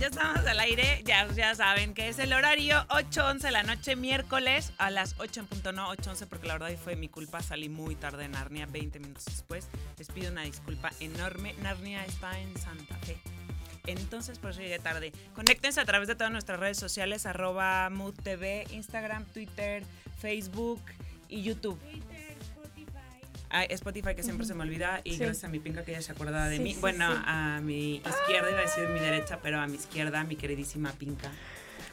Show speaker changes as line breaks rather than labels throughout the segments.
ya estamos al aire. Ya, ya saben que es el horario 8.11 de la noche, miércoles a las 8 en punto, no 8.11 porque la verdad fue mi culpa. Salí muy tarde de Narnia, 20 minutos después. Les pido una disculpa enorme. Narnia está en Santa Fe. Entonces, por eso llegué tarde. Conéctense a través de todas nuestras redes sociales, arroba Mood TV, Instagram, Twitter, Facebook y YouTube. Ah, Spotify, que siempre se me olvida, y
Sí.
gracias a mi pinca que ella se acuerda de
Sí,
mí.
sí,
bueno, a mi izquierda, iba a decir mi derecha, pero a mi izquierda, mi queridísima pinca.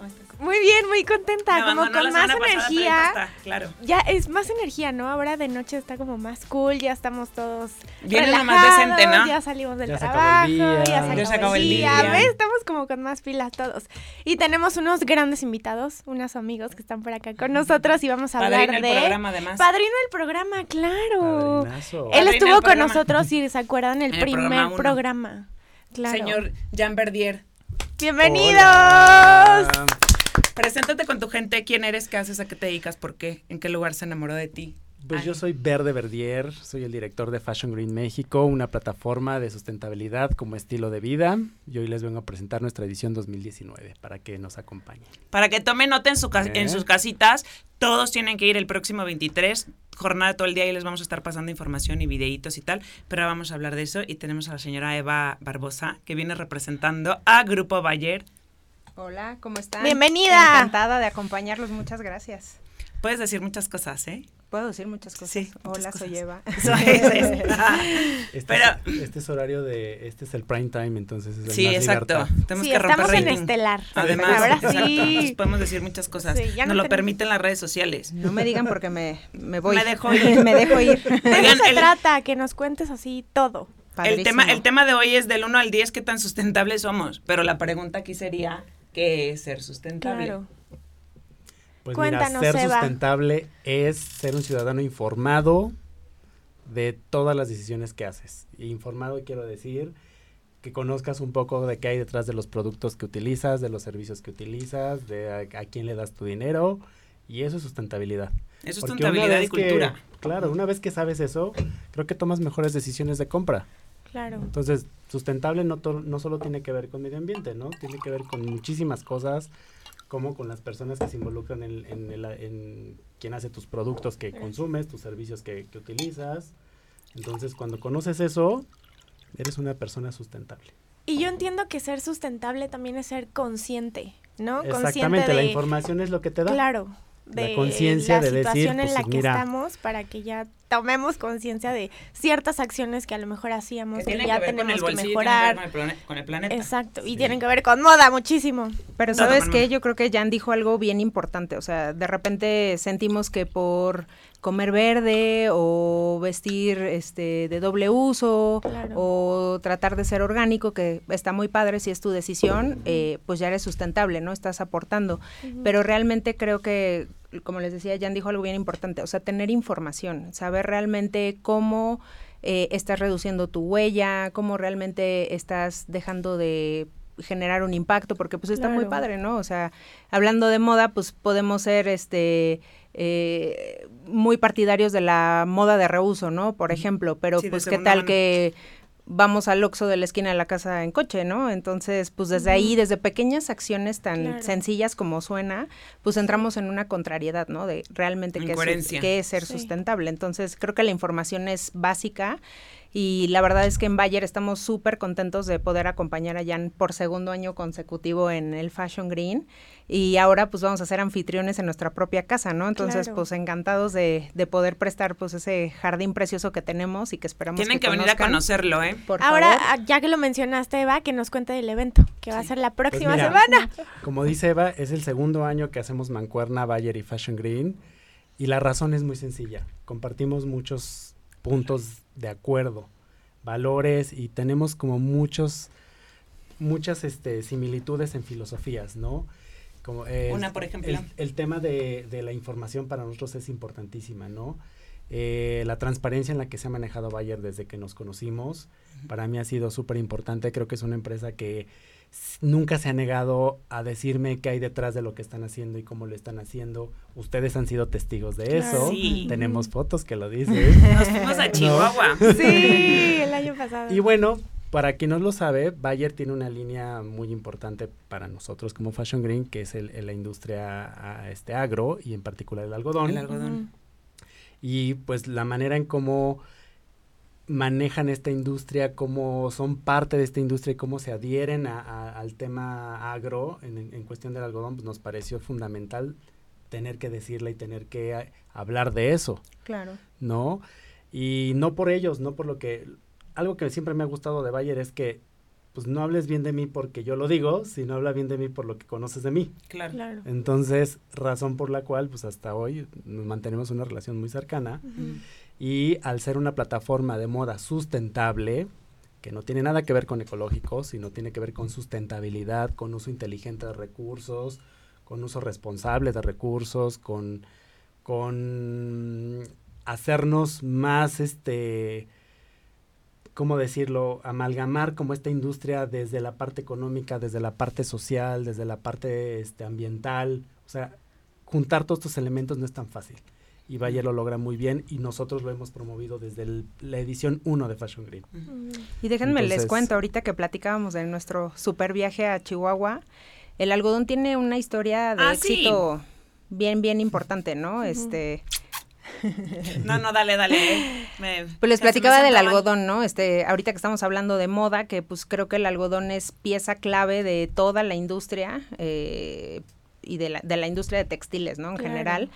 ¿Cómo estás?
Muy bien, muy contenta,
Me
como con
la
más energía.
está, claro.
Ya es más energía, ¿no? Ahora de noche está como más cool, ya estamos todos
Viene
relajados,
más decente, ¿no?
Ya salimos del
Ya se acabó
trabajo,
el día.
ya se
Ya
se
acabó
acabó
el
el
día.
día.
¿Ves? Estamos como con más pilas todos. Y tenemos unos grandes invitados, unos amigos que están por acá con nosotros y vamos a hablar
Padrino el
de
programa, además.
Padrino del programa, claro.
Padrinazo.
Él
Padrino
estuvo con
programa.
nosotros y se acuerdan el
En el
primer
programa
programa. Claro.
Señor Jean Verdier,
Bienvenidos.
Preséntate con tu gente. ¿Quién eres? ¿Qué haces? ¿A qué te dedicas? ¿Por qué? ¿En qué lugar se enamoró de ti?
Pues
Ay.
yo soy Verde Verdier, soy el director de Fashion Green México, una plataforma de sustentabilidad como estilo de vida. Y hoy les vengo a presentar nuestra edición 2019 para que nos acompañen.
Para que tomen nota en, su ca-
¿Eh?
en sus casitas, todos tienen que ir el próximo 23, jornada todo el día y les vamos a estar pasando información y videitos y tal, pero ahora vamos a hablar de eso y tenemos a la señora Eva Barbosa que viene representando a Grupo Bayer.
Hola, ¿cómo están?
Bienvenida.
Encantada de acompañarlos, muchas gracias.
Puedes decir muchas cosas, ¿eh?
Puedo decir muchas cosas.
Sí, muchas
Hola, soy
cosas.
Eva.
Eso es, es.
Este,
Pero-
es, este es horario de, este es el prime time, entonces es el
Sí,
más
exacto.
libertad.
Tenemos
Sí,
que romper
estamos en
rating.
Estelar.
Además,
Ahora
exacto, entonces
sí.
podemos decir muchas cosas.
Sí, ya
Nos
no
lo permiten las redes sociales.
No me digan porque me, me voy.
Me dejo ir.
me dejo ir.
De
Oigan,
se
el-
trata, que nos cuentes así todo.
El tema, el tema de hoy es del 1 al 10, ¿qué tan sustentables somos? Pero la pregunta aquí sería, ¿qué es ser sustentable?
Claro.
Pues
Cuéntanos,
mira, ser
Eva.
sustentable es ser un ciudadano informado de todas las decisiones que haces. Y informado quiero decir que conozcas un poco de qué hay detrás de los productos que utilizas, de los servicios que utilizas, de a, a quién le das tu dinero. Y eso es sustentabilidad.
Es sustentabilidad y
que-
cultura.
claro, una vez que sabes eso, creo que tomas mejores decisiones de compra.
Claro.
Entonces, sustentable no, to- no solo tiene que ver con medio ambiente, ¿no? Tiene que ver con muchísimas cosas, como con las personas que se involucran en, en, el- en quién hace tus productos que consumes, tus servicios que, que utilizas. Entonces, cuando conoces eso, eres una persona sustentable.
Y yo entiendo que ser sustentable también es ser consciente, ¿no?
Exactamente,
consciente
la
de,
información es lo que te da.
Claro.
La
De
conciencia
la
de decir,
situación en
pues,
la que
mira.
estamos para que ya tomemos conciencia de ciertas acciones que a lo mejor hacíamos
Que
que, ya
que ver con el
tenemos que
bolsillo tienen que ver
mejorar.
con el, plane- con el planeta.
Exacto, y
Sí.
tienen que ver con moda muchísimo.
Pero
No,
sabes
no,
qué,
no.
yo creo que Jan dijo algo bien importante, o sea, de repente sentimos que por comer verde o vestir este de doble uso
Claro.
o tratar de ser orgánico, que está muy padre si es tu decisión, eh, pues ya eres sustentable, ¿no? Estás aportando. Pero realmente creo que, como les decía, Jan dijo algo bien importante, o sea, tener información, saber realmente cómo eh, estás reduciendo tu huella, cómo realmente estás dejando de generar un impacto, porque pues está muy padre, ¿no? O sea, hablando de moda, pues podemos ser este eh, muy partidarios de la moda de reuso, ¿no? Por ejemplo, pero
Sí,
pues qué tal
mano.
que vamos al Oxxo de la esquina de la casa en coche, ¿no? Entonces, pues desde ahí, desde pequeñas acciones tan
Claro.
sencillas como suena, pues entramos en una contrariedad, ¿no? De realmente qué es, qué es ser
Sí.
sustentable. Entonces, creo que la información es básica y la verdad es que en Bayer estamos súper contentos de poder acompañar a Jan por segundo año consecutivo en el Fashion Green y ahora pues vamos a ser anfitriones en nuestra propia casa, ¿no? Entonces,
Claro.
pues encantados de, de poder prestar pues ese jardín precioso que tenemos y que esperamos
Tienen que,
que
venir a conocerlo, ¿eh?
Por
Ahora,
favor.
ah, ya que lo mencionaste, Eva, que nos cuente del evento, que va a ser la próxima
mira,
semana.
Como dice Eva, es el segundo año que hacemos Mancuerna, Bayer y Fashion Green. Y la razón es muy sencilla. Compartimos muchos puntos de acuerdo, valores y tenemos como muchos, muchas este, similitudes en filosofías, ¿no? Como es-
Una, por ejemplo.
El, el tema de, de la información para nosotros es importantísima, ¿no? Eh, la transparencia en la que se ha manejado Bayer desde que nos conocimos, para mí ha sido súper importante. Creo que es una empresa que nunca se ha negado a decirme qué hay detrás de lo que están haciendo y cómo lo están haciendo. Ustedes han sido testigos de eso.
Sí.
Tenemos fotos que lo dicen.
Nos fuimos a Chihuahua.
Sí, el año pasado.
y bueno, para quien no lo sabe, Bayer tiene una línea muy importante para nosotros como Fashion Green, que es el, la industria este agro y en particular el algodón.
El algodón.
Y pues la manera en cómo manejan esta industria, cómo son parte de esta industria y cómo se adhieren al tema agro en, cuestión del algodón, pues nos pareció fundamental tener que decirle y tener que hablar de eso.
Claro.
¿No? Y no por ellos, no por lo que... Algo que siempre me ha gustado de Bayer es que pues no hables bien de mí porque yo lo digo, sino habla bien de mí por lo que conoces de mí.
Claro. claro.
Entonces, razón por la cual, pues hasta hoy nos mantenemos una relación muy cercana. Y al ser una plataforma de moda sustentable, que no tiene nada que ver con ecológico, sino tiene que ver con sustentabilidad, con uso inteligente de recursos, con uso responsable de recursos, con, con hacernos más, este, ¿cómo decirlo? Amalgamar como esta industria desde la parte económica, desde la parte social, desde la parte este, ambiental. O sea, juntar todos estos elementos no es tan fácil y Bayer lo logra muy bien y nosotros lo hemos promovido desde la edición 1 de Fashion Green.
Y déjenme les cuento, ahorita que platicábamos de nuestro super viaje a Chihuahua, el algodón tiene una historia de ah, éxito bien, bien importante, ¿no? Este...
No, no, dale, dale.
pues les platicaba del algodón, ¿no? Este, ahorita que estamos hablando de moda, que pues creo que el algodón es pieza clave de toda la industria eh, y de la, de la industria de textiles, ¿no? En general.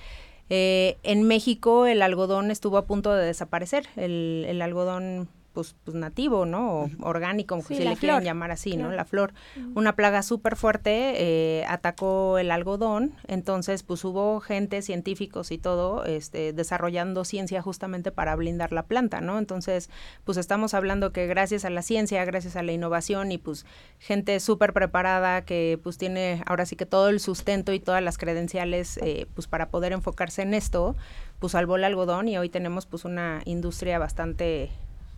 Eh, en México el algodón estuvo a punto de desaparecer. El, el algodón pues, pues, nativo, ¿no? O orgánico, si le quieren llamar así, ¿no? La flor. Una plaga súper fuerte eh, atacó el algodón, entonces pues hubo gente, científicos y todo, este, desarrollando ciencia justamente para blindar la planta, ¿no? Entonces, pues estamos hablando que gracias a la ciencia, gracias a la innovación y pues gente súper preparada que pues tiene ahora sí que todo el sustento y todas las credenciales eh, pues para poder enfocarse en esto, pues salvó el algodón y hoy tenemos pues una industria bastante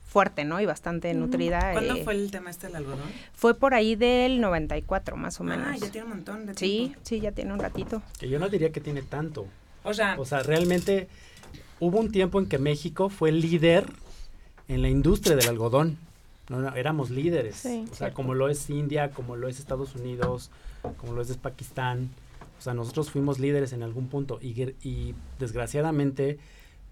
fuerte, ¿no? Y bastante nutrida.
¿Cuándo eh, fue el tema este del algodón?
Fue por ahí del 94, más o ah, menos.
Ah, ya tiene un montón de
tiempo. Sí, sí, ya tiene un ratito.
Que yo no diría que tiene tanto.
O sea,
o sea, realmente hubo un tiempo en que México fue líder en la industria del algodón. No, éramos líderes. o sea, como lo es India, como lo es Estados Unidos, como lo es Pakistán. O sea, nosotros fuimos líderes en algún punto y, y desgraciadamente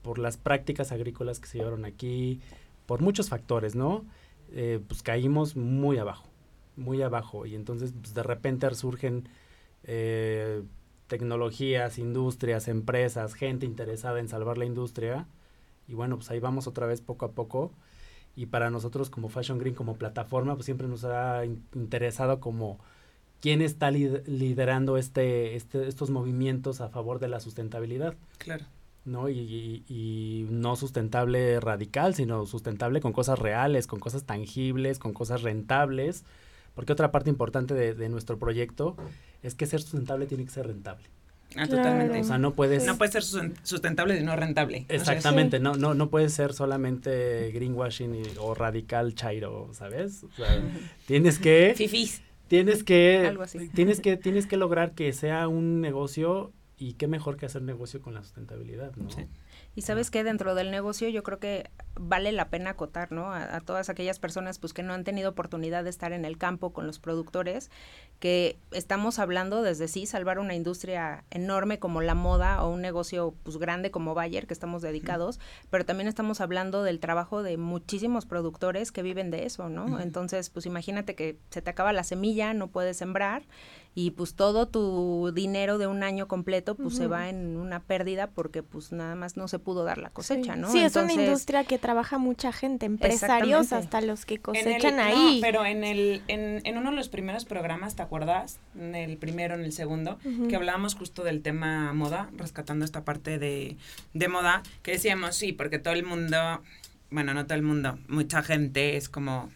por las prácticas agrícolas que se llevaron aquí, por muchos factores, ¿no? Eh, pues caímos muy abajo, muy abajo. Y entonces pues, de repente surgen eh, tecnologías, industrias, empresas, gente interesada en salvar la industria. Y bueno, pues ahí vamos otra vez poco a poco. Y para nosotros como Fashion Green, como plataforma, pues siempre nos ha interesado como quién está liderando este, este, estos movimientos a favor de la sustentabilidad.
Claro.
¿No? Y, no sustentable radical, sino sustentable con cosas reales, con cosas tangibles, con cosas rentables. Porque otra parte importante de, nuestro proyecto es que ser sustentable tiene que ser rentable.
Ah, totalmente.
O sea, no puedes...
No puede ser sustentable sino rentable.
Exactamente, no, no, no puede ser solamente greenwashing o radical chairo, ¿sabes? O sea, tienes que...
Fifis.
Tienes que, tienes que, tienes que lograr que sea un negocio y qué mejor que hacer negocio con la sustentabilidad, ¿no?
Y sabes que dentro del negocio yo creo que vale la pena acotar, ¿no? A, todas aquellas personas pues que no han tenido oportunidad de estar en el campo con los productores, que estamos hablando desde sí salvar una industria enorme como la moda o un negocio pues grande como Bayer que estamos dedicados, pero también estamos hablando del trabajo de muchísimos productores que viven de eso, ¿no? Entonces, pues imagínate que se te acaba la semilla, no puedes sembrar y pues todo tu dinero de un año completo pues se va en una pérdida porque pues nada más no se pudo dar la cosecha, ¿no?
Sí, es una industria que trabaja mucha gente, empresarios hasta los que cosechan ahí.
pero en el en, en, uno de los primeros programas, ¿te acuerdas? En el primero, en el segundo, que hablábamos justo del tema moda, rescatando esta parte de, de moda, que decíamos, sí, porque todo el mundo, bueno, no todo el mundo, mucha gente es como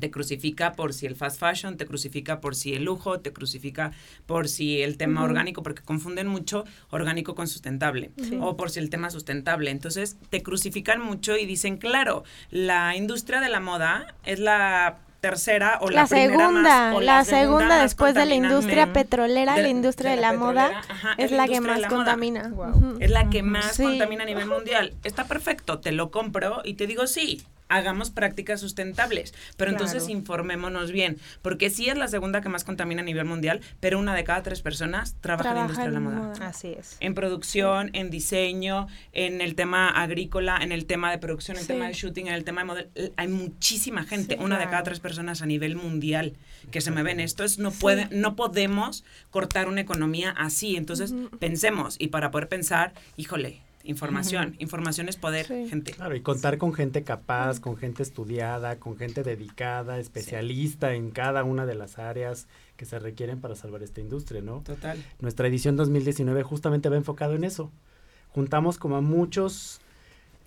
te crucifica por si el fast fashion, te crucifica por si el lujo, te crucifica por si el tema orgánico, porque confunden mucho orgánico con sustentable, o por si el tema sustentable. Entonces, te crucifican mucho y dicen, claro, la industria de la moda es la tercera o la,
segunda, la, segunda, después de la industria petrolera, la industria de la, moda es la que más contamina.
Es la que más contamina a nivel mundial. Está perfecto, te lo compro y te digo sí hagamos prácticas sustentables. Pero entonces
Claro.
informémonos bien, porque sí es la segunda que más contamina a nivel mundial, pero una de cada tres personas trabaja en la industria de la moda.
moda.
Así es.
En producción, en diseño, en el tema agrícola, en el tema de producción, en el
Sí.
tema de shooting, en el tema de modelo. Hay muchísima gente,
Sí,
una de cada tres personas a nivel mundial que se mueven esto. Es, no, puede, no podemos cortar una economía así. Entonces, pensemos. Y para poder pensar, híjole, información. Información es poder,
Sí.
gente.
Claro, y contar con gente capaz, con gente estudiada, con gente dedicada, especialista en cada una de las áreas que se requieren para salvar esta industria, ¿no?
Total.
Nuestra edición 2019 justamente va enfocado en eso. Juntamos como a muchos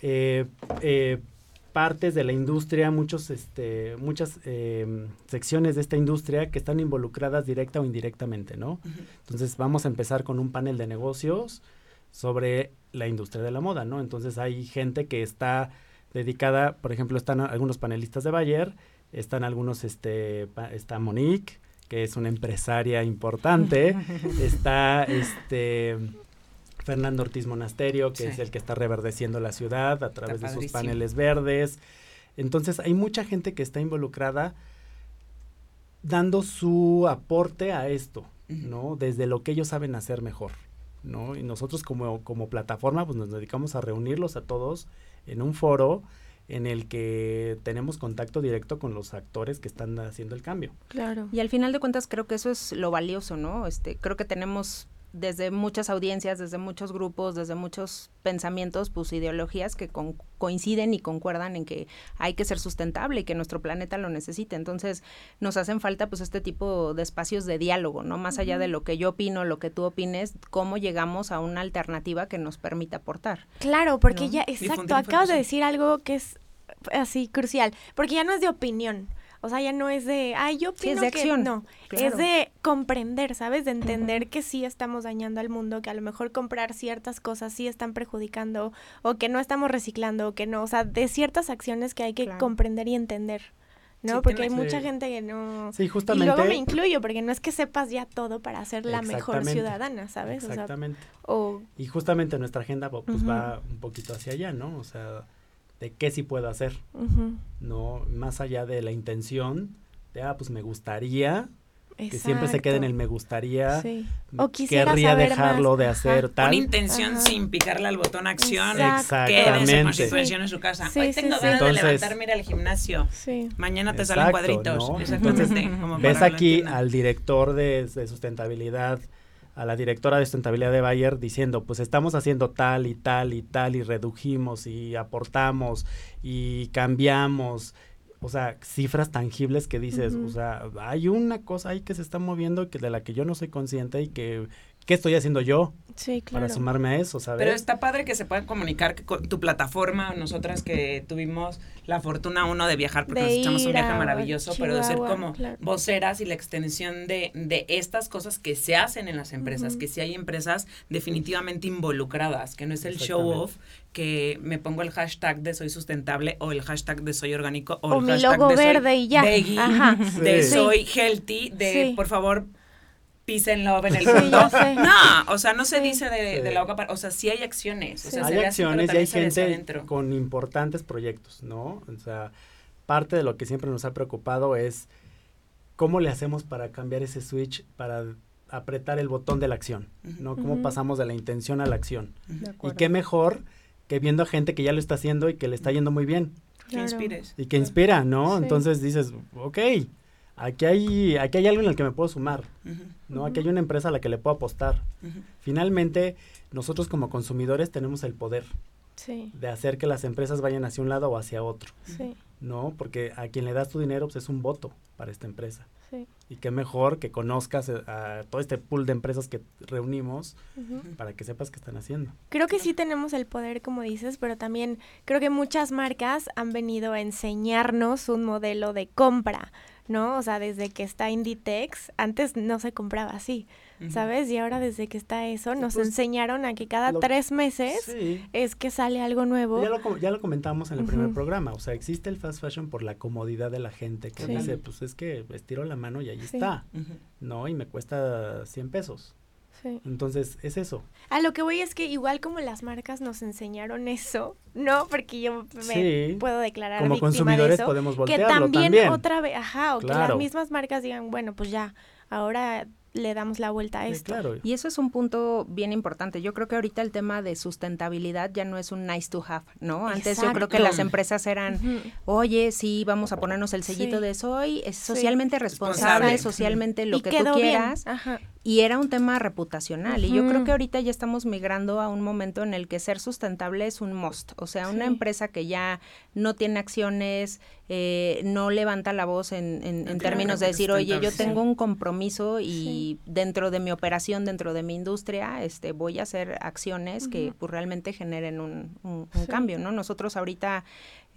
eh, eh, partes de la industria, muchos, este, muchas eh, secciones de esta industria que están involucradas directa o indirectamente, ¿no? Entonces vamos a empezar con un panel de negocios sobre la industria de la moda, ¿no? Entonces hay gente que está dedicada, por ejemplo, están algunos panelistas de Bayer, están algunos, este, está Monique, que es una empresaria importante, está este Fernando Ortiz Monasterio, que
Sí.
es el que está reverdeciendo la ciudad a través de sus paneles verdes. Entonces hay mucha gente que está involucrada dando su aporte a esto. ¿no? Desde lo que ellos saben hacer mejor, ¿no? Y nosotros como, como plataforma, pues nos dedicamos a reunirlos a todos en un foro en el que tenemos contacto directo con los actores que están haciendo el cambio.
Claro.
Y al final de cuentas creo que eso es lo valioso, ¿no? Este, creo que tenemos desde muchas audiencias, desde muchos grupos, desde muchos pensamientos, pues ideologías que con- coinciden y concuerdan en que hay que ser sustentable y que nuestro planeta lo necesita. Entonces, nos hacen falta pues este tipo de espacios de diálogo, ¿no? Más allá de lo que yo opino, lo que tú opines, cómo llegamos a una alternativa que nos permita aportar.
Claro, porque
¿no?
ya, exacto, acabas de decir algo que es así crucial, porque ya no es de opinión, o sea, ya no es de, ay, yo
Sí, es
opino
de
que
acción,
no,
claro.
es de comprender, ¿sabes? De entender que sí estamos dañando al mundo, que a lo mejor comprar ciertas cosas sí están perjudicando o que no estamos reciclando, o que no, o sea, de ciertas acciones que hay que
Claro.
comprender y entender. ¿no?
Sí,
porque hay mucha
Sí.
gente que no...
Sí,
Y
justamente.
luego me incluyo, porque no es que sepas ya todo para ser la mejor ciudadana, ¿sabes? O sea,
Exactamente.
o
Y justamente nuestra agenda pues va un poquito hacia allá, ¿no? O sea, de qué sí puedo hacer, ¿no? Más allá de la intención de, ah, pues me gustaría, que siempre se quede en el me gustaría,
Sí. O quisiera
querría
saber
dejarlo
más.
de
Ajá.
hacer tal.
Con intención
Ajá.
sin picarle al botón acción. Quédese con intención en su casa.
Sí,
Hoy tengo
sí.
ganas de
Entonces-
levantarme ir al gimnasio.
Sí.
Mañana te salen cuadritos.
¿no?
Exactamente. como
Ves aquí al director de, de sustentabilidad, a la directora de sustentabilidad de Bayer diciendo, pues estamos haciendo tal y tal y tal y redujimos y aportamos y cambiamos. O sea, cifras tangibles que dices, o sea, hay una cosa ahí que se está moviendo que de la que yo no soy consciente y que, ¿qué estoy haciendo yo
Sí, claro.
para sumarme a eso, sabes?
Pero está padre que se puedan comunicar que con tu plataforma, nosotras que tuvimos la fortuna uno de viajar, porque
De
nos echamos un viaje
a
maravilloso, pero de ser como
claro.
voceras y la extensión de, de estas cosas que se hacen en las empresas, que sí hay empresas definitivamente involucradas, que no es el show off, que me pongo el hashtag de soy sustentable o el hashtag de soy orgánico o,
O
el
mi
hashtag
logo
de soy
verde y ya.
veggie,
Ajá.
de
Sí.
soy healthy, de
Sí.
por favor peace and love en el mundo. No, o sea, no se dice de, la boca para, o sea, sí hay acciones, o sea,
hay acciones y hay gente con importantes proyectos, ¿no? O sea, parte de lo que siempre nos ha preocupado es cómo le hacemos para cambiar ese switch, para apretar el botón de la acción, ¿no? Cómo pasamos de la intención a la acción.
De
Y qué mejor que viendo a gente que ya lo está haciendo y que le está yendo muy bien
Que
Claro.
inspires.
y que inspira, ¿no?
Sí.
Entonces dices, ok, aquí hay, aquí hay algo en el que me puedo sumar, ¿no? Aquí hay una empresa a la que le puedo apostar. Finalmente, nosotros como consumidores tenemos el poder
Sí,
de hacer que las empresas vayan hacia un lado o hacia otro,
sí,
¿no? Porque a quien le das tu dinero pues es un voto para esta empresa.
sí.
Y qué mejor que conozcas eh, a todo este pool de empresas que reunimos para que sepas qué están haciendo.
Creo que sí tenemos el poder, como dices, pero también creo que muchas marcas han venido a enseñarnos un modelo de compra, ¿no? O sea, desde que está Inditex, antes no se compraba así. ¿sabes? Y ahora desde que está eso, nos
Pues,
enseñaron a que cada
lo-
tres meses
Sí.
es que sale algo nuevo.
Ya lo, com- ya lo comentamos en el primer programa, o sea, existe el fast fashion por la comodidad de la gente que
Sí.
dice, pues es que estiro la mano y ahí
Sí.
está. ¿no? Y me cuesta 100 pesos.
Sí.
Entonces, es eso.
A lo que voy es que igual como las marcas nos enseñaron eso, ¿no? Porque yo me
Sí.
puedo declarar
Como
víctima
consumidores
de eso,
podemos
que
voltearlo
también,
también.
otra vez, ajá, o que las mismas marcas digan, bueno, pues ya, ahora le damos la vuelta a
Sí,
esto.
claro.
Y eso es un punto bien importante. Yo creo que ahorita el tema de sustentabilidad ya no es un nice to have, ¿no? Antes yo creo que las empresas eran, oye, sí, vamos a ponernos el sellito
Sí.
de soy es socialmente responsable,
Responsable.
socialmente lo
y
que tú quieras.
Ajá.
Y era un tema reputacional. Y yo creo que ahorita ya estamos migrando a un momento en el que ser sustentable es un must. O sea, una
Sí.
empresa que ya no tiene acciones, eh, no levanta la voz en, en- términos de decir, oye, yo tengo un compromiso y dentro de mi operación, dentro de mi industria, este, voy a hacer acciones que pues, realmente generen un, un- un
Sí.
cambio, ¿no? Nosotros ahorita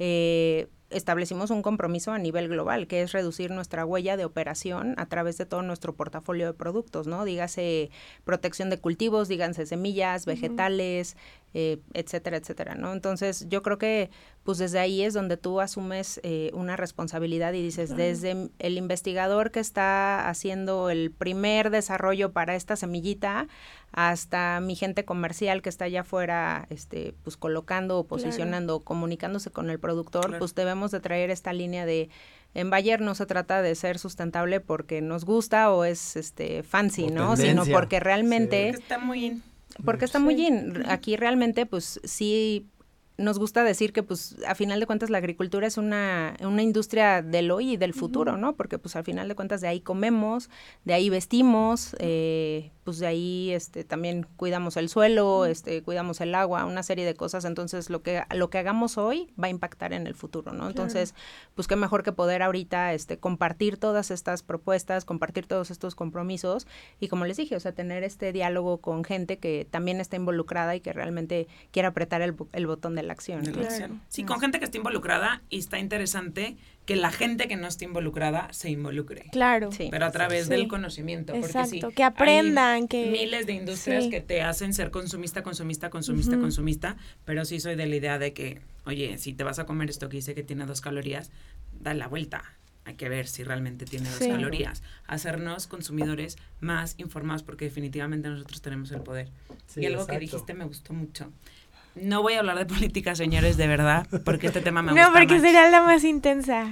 eh, establecimos un compromiso a nivel global, que es reducir nuestra huella de operación a través de todo nuestro portafolio de productos, ¿no? Dígase protección de cultivos, díganse semillas, vegetales, eh, etcétera, etcétera, ¿no? Entonces, yo creo que pues desde ahí es donde tú asumes eh, una responsabilidad y dices,
Claro.
desde el investigador que está haciendo el primer desarrollo para esta semillita, hasta mi gente comercial que está allá afuera, este, pues colocando o
Claro.
posicionando, comunicándose con el productor,
Claro.
pues debemos de traer esta línea de en Bayer no se trata de ser sustentable porque nos gusta o es este fancy,
O
¿no? Sino porque realmente
Porque está muy in.
Porque está muy bien. Aquí realmente, pues sí nos gusta decir que, pues, a final de cuentas, la agricultura es una, una industria del hoy y del futuro, ¿no? Porque, pues, al final de cuentas, de ahí comemos, de ahí vestimos, eh, pues de ahí este también cuidamos el suelo, este cuidamos el agua, una serie de cosas, entonces lo que lo que hagamos hoy va a impactar en el futuro, ¿no? Entonces, pues qué mejor que poder ahorita este compartir todas estas propuestas, compartir todos estos compromisos y como les dije, o sea, tener este diálogo con gente que también está involucrada y que realmente quiera apretar el, el botón de la acción.
de
¿no?
la
Claro.
acción. Sí, con gente que esté involucrada y está interesante que la gente que no esté involucrada se involucre.
Claro.
Sí.
Pero a través
Sí.
del conocimiento. Porque
Exacto,
sí,
que aprendan,
hay
que-
Miles de industrias
sí.
que te hacen ser consumista, consumista, consumista,
Ujú.
consumista. Pero sí soy de la idea de que, oye, si te vas a comer esto que dice que tiene dos calorías, da la vuelta. Hay que ver si realmente tiene dos
Sí.
calorías. Hacernos consumidores más informados porque definitivamente nosotros tenemos el poder.
Sí,
y algo que dijiste me gustó mucho. No voy a hablar de política, señores, de verdad, porque este tema me
No,
gusta
porque
más.
sería la más intensa.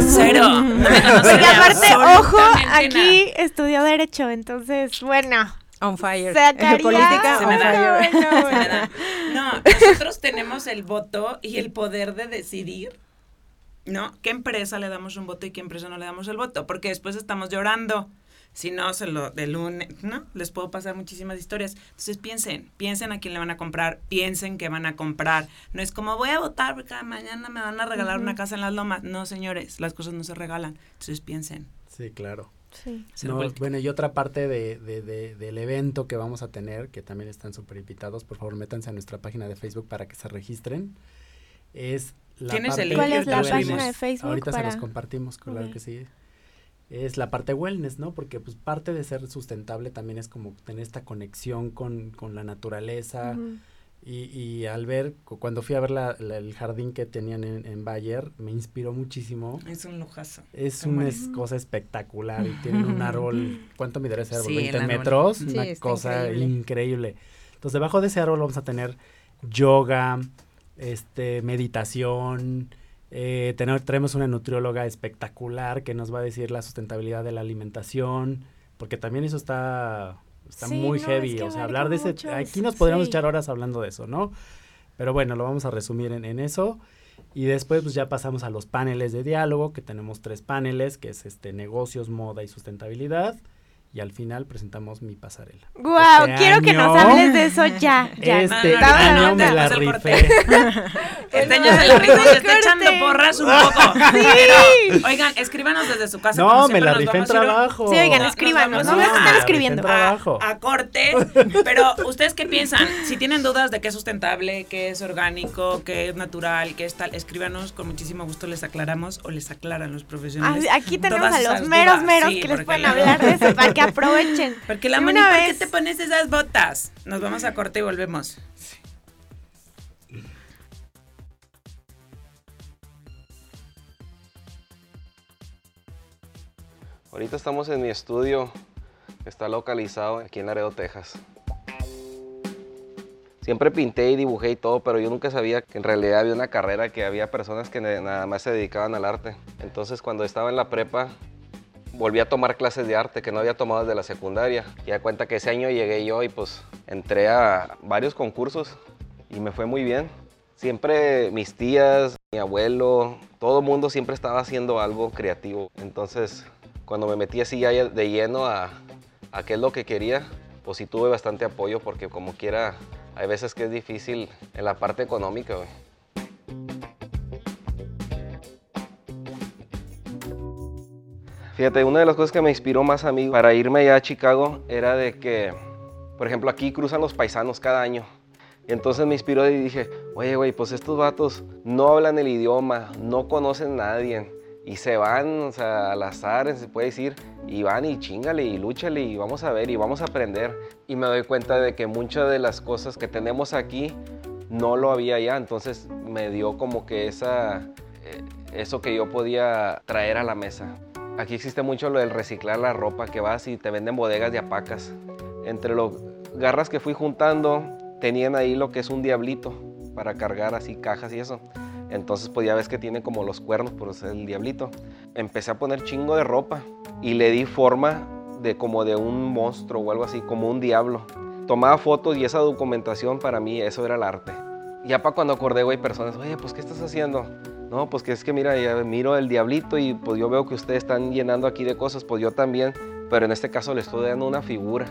Cero. No
Porque aparte, ojo, aquí estudió Derecho, entonces, bueno,
On fire.
sacaría...
Política
Se
on
me da.
fire.
Bueno,
Se
bueno.
me da. No, nosotros tenemos el voto y el poder de decidir, ¿no? ¿Qué empresa le damos un voto y qué empresa no le damos el voto? Porque después estamos llorando. Si no, se lo de lunes, ¿no? Les puedo pasar muchísimas historias. Entonces piensen, piensen a quién le van a comprar, piensen qué van a comprar. No es como voy a votar porque mañana me van a regalar una casa en las lomas. No, señores, las cosas no se regalan. Entonces piensen.
Sí, claro.
Sí.
No, bueno, y otra parte de, de- de- del evento que vamos a tener, que también están súper invitados, por favor métanse a nuestra página de Facebook para que se registren, es la
¿Tienes
parte
el link?
¿Cuál es la página de Facebook
Ahorita se
para-
los compartimos, claro que sí. Es la parte wellness, ¿no? Porque pues parte de ser sustentable también es como tener esta conexión con, con la naturaleza, y, y al ver, cu- cuando fui a ver la- la- el jardín que tenían en, en Bayer, me inspiró muchísimo.
Es un lujazo.
Es una es- cosa espectacular y tienen un árbol, ¿cuánto mide ese árbol?
Sí, el
20
árbol.
metros,
Sí,
una cosa
increíble.
increíble. Entonces, debajo de ese árbol vamos a tener yoga, este, meditación, eh, tener, traemos una nutrióloga espectacular que nos va a decir la sustentabilidad de la alimentación, porque también eso está, está
Sí,
muy
no,
heavy,
es que
o sea, hablar de ese,
muchos,
aquí nos podríamos
sí.
echar horas hablando de eso, ¿no? Pero bueno, lo vamos a resumir en, en eso. Y después pues ya pasamos a los paneles de diálogo, que tenemos tres paneles, que es este negocios, moda y sustentabilidad. Y al final presentamos mi pasarela.
Guau,
Este
quiero que nos hables de eso ya. ya.
Este
no, no,
año
no,
me
no,
la rifé.
Este año se la rifó, se está echando porras un poco. Pero, oigan, escríbanos desde su casa.
No, me
siempre
la
nos
rifé en
vamos a ir-
trabajo.
Sí, oigan,
No,
escríbanos,
nos
no
vamos
me
a-
están
rifé
escribiendo.
A, a corte. Pero, ¿ustedes qué piensan? Si tienen dudas de qué es sustentable, qué es orgánico, qué es natural, qué es tal, escríbanos. Con muchísimo gusto les aclaramos o les aclaran los profesionales.
Aquí tenemos a los meros meros
Sí,
que les pueden hablar de eso para que aprovechen.
Porque la
una
¿por qué te pones esas botas? Nos vamos a corte y volvemos.
Ahorita estamos en mi estudio Está localizado aquí en Laredo, Texas. Siempre pinté y dibujé y todo, pero yo nunca sabía que en realidad había una carrera, que había personas que nada más se dedicaban al arte. Entonces cuando estaba en la prepa, volví a tomar clases de arte que no había tomado desde la secundaria. Y da cuenta que ese año llegué yo y pues entré a varios concursos y me fue muy bien. Siempre mis tías, mi abuelo, todo el mundo siempre estaba haciendo algo creativo. Entonces cuando me metí así ya de lleno a, a qué es lo que quería, pues sí tuve bastante apoyo porque como quiera hay veces que es difícil en la parte económica, güey. Fíjate, una de las cosas que me inspiró más a mí para irme allá a Chicago era de que, por ejemplo, aquí cruzan los paisanos cada año. Entonces me inspiró y dije, oye, güey, pues estos vatos no hablan el idioma, no conocen a nadie y se van, o sea, al azar, se puede decir, y van y chingale y lúchale y vamos a ver y vamos a aprender. Y me doy cuenta de que muchas de las cosas que tenemos aquí no lo había ya, entonces me dio como que esa, eh, eso que yo podía traer a la mesa. Aquí existe mucho lo del reciclar la ropa, que vas y te venden bodegas de apacas. Entre los garras que fui juntando, tenían ahí lo que es un diablito para cargar así cajas y eso. Entonces pues ya ves que tiene como los cuernos por ser el diablito. Empecé a poner chingo de ropa y le di forma de como de un monstruo o algo así, como un diablo. Tomaba fotos y esa documentación para mí eso era el arte. Ya para cuando acordé, güey, personas, oye, pues ¿qué estás haciendo? No, pues que es que mira, miro el diablito y pues yo veo que ustedes están llenando aquí de cosas, pues yo también, pero en este caso le estoy dando una figura.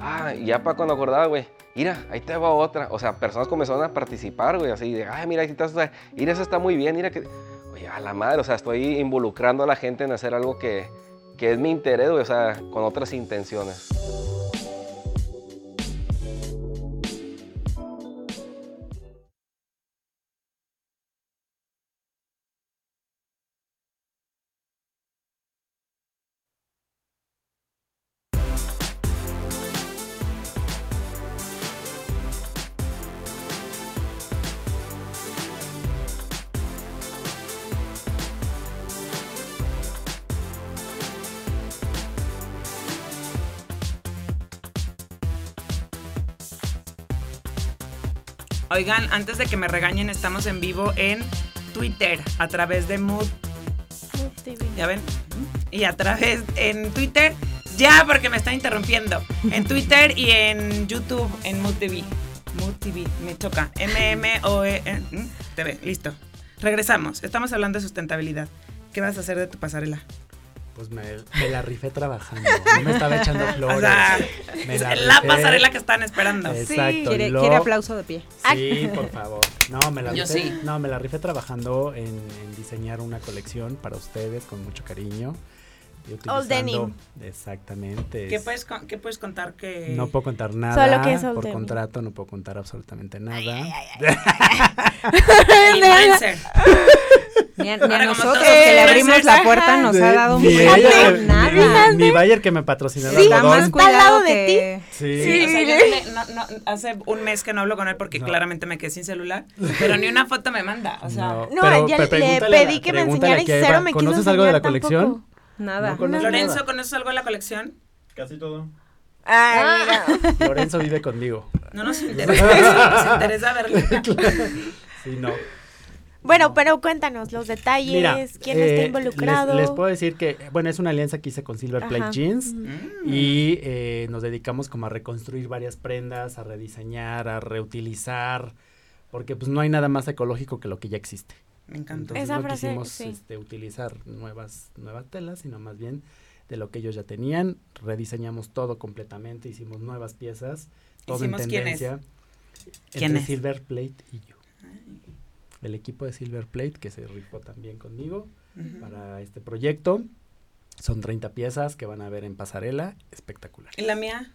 Ah, ya para cuando acordaba, güey, mira, ahí te va otra. O sea, personas comenzaron a participar, güey, así de, ay, mira, ahí estás, mira, eso está muy bien, mira que, oye, a la madre, o sea, estoy involucrando a la gente en hacer algo que, que es mi interés, güey, o sea, con otras intenciones.
Oigan, antes de que me regañen, estamos en vivo en Twitter a través de Mood.
Mood TV.
¿Ya ven? Y a través en Twitter, ya porque me está interrumpiendo. En Twitter y en YouTube en Mood TV. Mood TV, me choca. M-M-O-E TV, listo. Regresamos. Estamos hablando de sustentabilidad. ¿Qué vas a hacer de tu pasarela?
Pues me, me la rifé trabajando. No me estaba echando flores.
O sea,
Me
la, pasarela que están esperando.
Exacto.
Quiere,
lo-
quiere aplauso de pie.
Sí, por favor. No, me la
Yo
rifé,
sí.
no, me la rifé trabajando en, en diseñar una colección para ustedes con mucho cariño.
All denim.
Exactamente.
¿Qué
es-
puedes, qué puedes contar que.?
No puedo contar nada.
Solo que es all
por
denim.
contrato no puedo contar absolutamente nada.
El influencer.
Ni a, ni a nosotros que le abrimos la puerta nos ha dado
Ni
un
ella
nada.
Ni, ni Bayer que me patrocinó
Sí, está más.
Está al lado
cuidado
de
que...
Sí.
Sí, o sea, yo no no- no, hace un mes que no hablo con él porque
No.
claramente me quedé sin celular, pero ni una foto me manda, o sea,
No,
No,
pero-
ya
pero
le pedí que me enseñara y cero me quiso
¿Conoces algo de la
enseñar
colección?
Nada.
No
Lorenzo,
nada.
¿conoces algo de la colección?
Casi todo.
Ay, mira.
Lorenzo vive conmigo.
No nos interesa nos interesa verlo.
Sí, no.
Bueno, pero cuéntanos los detalles,
Mira,
quién
eh,
está involucrado.
Les, les puedo decir que, bueno, es una alianza que hice con Silver Plate. Jeans
Mm.
y eh, nos dedicamos como a reconstruir varias prendas, a rediseñar, a reutilizar, porque pues no hay nada más ecológico que lo que ya existe.
Me encantó.
Entonces
Esa
no
frase,
quisimos
sí.
este, utilizar nuevas, nuevas telas, sino más bien de lo que ellos ya tenían, rediseñamos todo completamente, hicimos nuevas piezas, todo
Hicimos
en tendencia.
¿Quiénes?
Entre Silver Plate y yo. El equipo de Silver Plate que se rifó también conmigo para este proyecto. Son 30 piezas que van a ver en pasarela, espectacular.
¿Y la mía?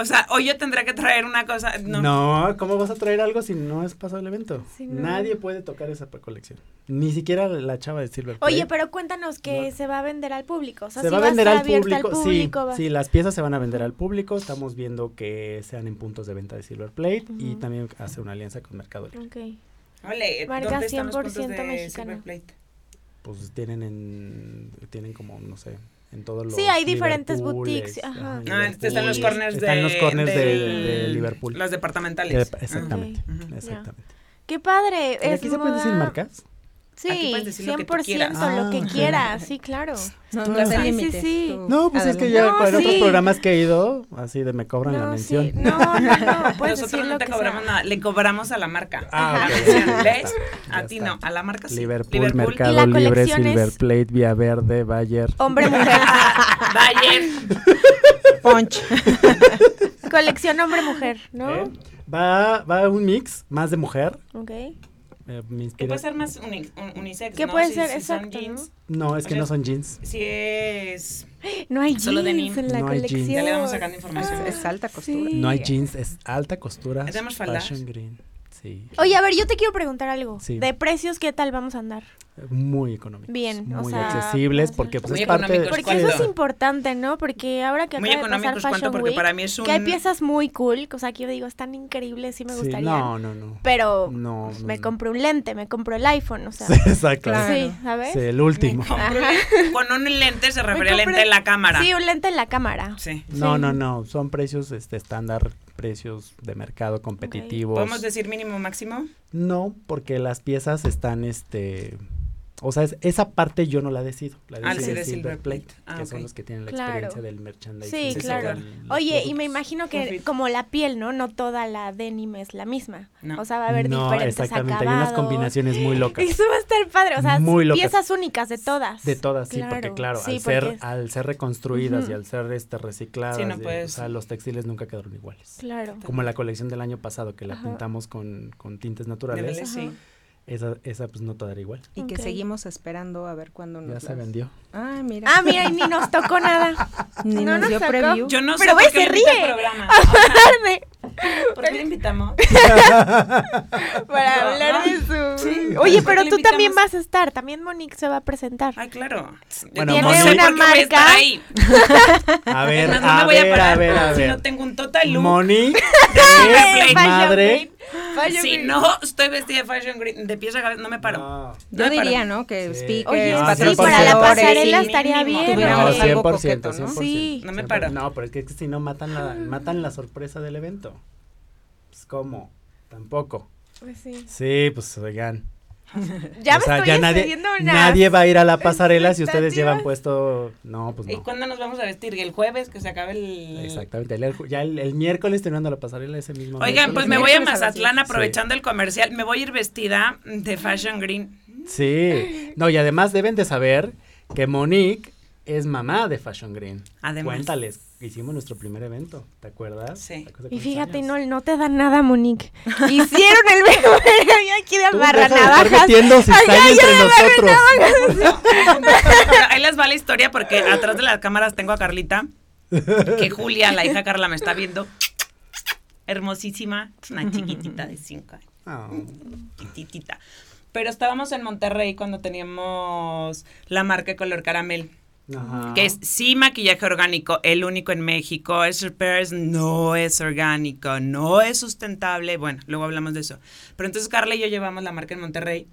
O sea, hoy yo tendré que traer una cosa. No.
No. ¿cómo vas a traer algo si no es pasado el evento?
No.
Nadie puede tocar esa colección. Ni siquiera la chava de Silver Plate.
Oye, pero cuéntanos que
No.
se va a vender al público. O sea,
se va a vender al público,
al público. va-
sí, sí, las piezas se van a vender al público, estamos viendo que sean en puntos de venta de Silver Plate y también hacer una alianza con Mercado Libre.
Ok.
Ole,
Marca
¿dónde están los puntos
100%
de
mexicana.
Silver Plate?
Pues tienen en, tienen como, no sé, en todos los
Sí, hay diferentes boutiques, ajá.
Ah, está en los
Liverpool.
corners de...
Está en los corners de,
del-
de Liverpool.
Las departamentales.
De- exactamente.
Ujú.
exactamente.
Qué padre.
¿Y
Es
aquí se pueden decir marcas?
Sí,
decir lo que tú
100%
quieras.
lo que
Ah.
quieras, sí, claro.
No,
Tú
no
sí, sí,
sí.
tú
No, pues es que ya
No,
en otros programas que he ido, así de me cobran la mención.
sí. No, no, no,
Nosotros
decir
no te cobramos
sea.
nada, le cobramos a la marca.
Ah,
A ti no, a la marca sí.
Liverpool, Mercado
Y la
Libre,
es-
Silver Plate, Vía Verde, Bayer.
Hombre, mujer.
Bayer.
Punch.
Colección hombre-mujer, ¿no?
¿Eh? Va, va un mix más de mujer.
Ok.
Eh, me
Que
inspira-
puede ser más uni- un- unisex,
¿Qué
¿no?
puede
Si-
ser?
si son
Exacto,
jeans.
No, es
O
que
sea,
no son jeans.
Si es...
No hay
Solo
jeans
denim.
en la
No hay jeans.
colección.
Ya le vamos sacando información.
Es alta costura.
Sí.
No hay jeans, es alta costura.
¿Tenemos faldas?
Fashion green. Sí.
Oye, a ver, yo te quiero preguntar algo.
Sí.
De precios, ¿qué tal vamos a andar?
Muy económicos.
Bien, o
Muy
sea,
accesibles
o sea,
porque pues,
Muy
es parte de...
Porque eso es importante, ¿no? Porque ahora que
Muy
acaba de pasar
económicos, ¿cuánto?
Fashion
Porque
Week,
para mí es un...
que hay piezas muy cool, o sea, que yo digo, están increíbles, sí me
Sí,
gustaría.
no, no, no.
Pero
No, no,
me
no.
compro un lente, me compro el iPhone, o sea.
Sí, exacto.
Claro.
Sí, ¿sabes?
Sí, el último.
Con un lente se refería al lente en la cámara.
Sí, un lente en la cámara.
Sí.
No,
Sí.
no, no. Son precios este estándar, precios de mercado competitivos.
¿Podemos decir mínimo máximo?
No, porque las piezas están, este... O sea, es- esa parte yo no la decido. La
Ah,
decide
sí, de
Silver Plate.
Ah,
que
ok.
son los que tienen la
Claro.
experiencia del merchandising.
Sí, claro. Oye, y me imagino que como la piel, ¿no? No toda la denim es la misma.
No.
O sea, va a haber
no,
diferentes
exactamente.
acabados.
Hay unas combinaciones muy locas.
Eso va a estar padre, o sea,
Muy locas.
piezas únicas de todas.
De todas, sí, porque claro,
sí,
al, ser,
porque-
al ser reconstruidas y al ser este, recicladas,
Sí, no
y-
puedes-
o sea, los textiles nunca quedaron iguales.
Claro.
Como la colección del año pasado, que la
Ajá.
pintamos con, con tintes naturales,
sí.
Esa, esa pues no quedaría igual.
Y que seguimos esperando a ver cuándo nos
Ya se vendió.
Ah, mira.
Ah, mira, y ni nos tocó nada.
Ni
no
nos
nos
dio preview.
Yo no
Pero
sé
ve,
por qué
se ríe.
programa. O sea,
Tarde
¿Por qué le invitamos?
para
No,
hablar
no.
de su...
Sí.
Oye,
¿Por
pero tú también vas a estar, también Monique se va a presentar.
Ay, claro.
Bueno, Tiene
sé
una
qué voy a
marca.
A ver,
no
a
me voy a
ver,
parar
a ver, a
si
ver.
no tengo un total look.
Moni,
Plate.
Fashion
madre.
Fashion
Si
Green.
no estoy vestida de fashion green, de pies a cabeza, no me paro.
No.
Yo
No,
diría, ¿no? Que
Sí.
speakers,
Oye,
No,
sí, para la
100%.
pasarela
Sí,
estaría bien. ¿no?
algo
100%,
coqueto, ¿no?
100%.
Sí.
No me
100%.
paro.
No, pero es que si no matan la, matan la sorpresa del evento. Pues, ¿cómo? Tampoco.
Pues sí.
Sí, pues, oigan.
Ya
o sea,
me estoy
ya nadie, nadie va a ir a la pasarela si ustedes llevan puesto... No, pues
¿Y
no.
cuándo nos vamos a vestir? ¿El jueves que se acabe el...?
Exactamente. el- Ya el, el miércoles terminando la pasarela ese mismo
Oigan, pues me voy a Mazatlán aprovechando el comercial. Me voy a ir vestida de fashion green.
Sí. No, y además deben de saber que Monique es mamá de Fashion Green.
Además.
Cuéntales, hicimos nuestro primer evento, ¿te acuerdas?
Sí.
Y fíjate,
años.
no, no te dan nada, Monique. Hicieron el video aquí de
Tú
amarra
deja de estar
navajas.
metiendo cizaña entre nosotros.
Ahí les va la historia porque atrás de las cámaras tengo a Carlita, que Julia, la hija Carla, me está viendo. Hermosísima, una chiquitita de cinco años.
Ah,
chiquitita. Pero estábamos en Monterrey cuando teníamos la marca Color Caramel,
ajá.
que es sí maquillaje orgánico, el único en México. Es Repairs no es orgánico, no es sustentable. Bueno, luego hablamos de eso. Pero entonces Carla y yo llevamos la marca en Monterrey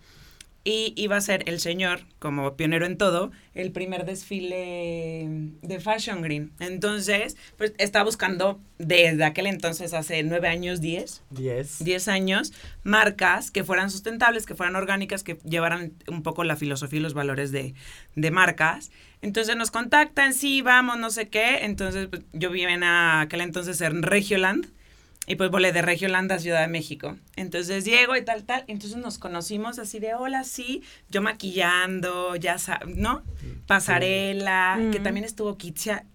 y iba a ser el señor, como pionero en todo, el primer desfile de Fashion Green. Entonces, pues estaba buscando desde aquel entonces, hace nueve años, diez,
Diez.
10 años, marcas que fueran sustentables, que fueran orgánicas, que llevaran un poco la filosofía y los valores de, de marcas. Entonces nos contactan, sí, vamos, no sé qué. Entonces pues, yo vivía en aquel entonces en Regioland y pues volé de Regioland a Ciudad de México. Entonces llego y tal, tal. Entonces nos conocimos así de, hola, sí, yo maquillando, ya sabes, ¿no? Pasarela, que
Mm.
también estuvo Kitsia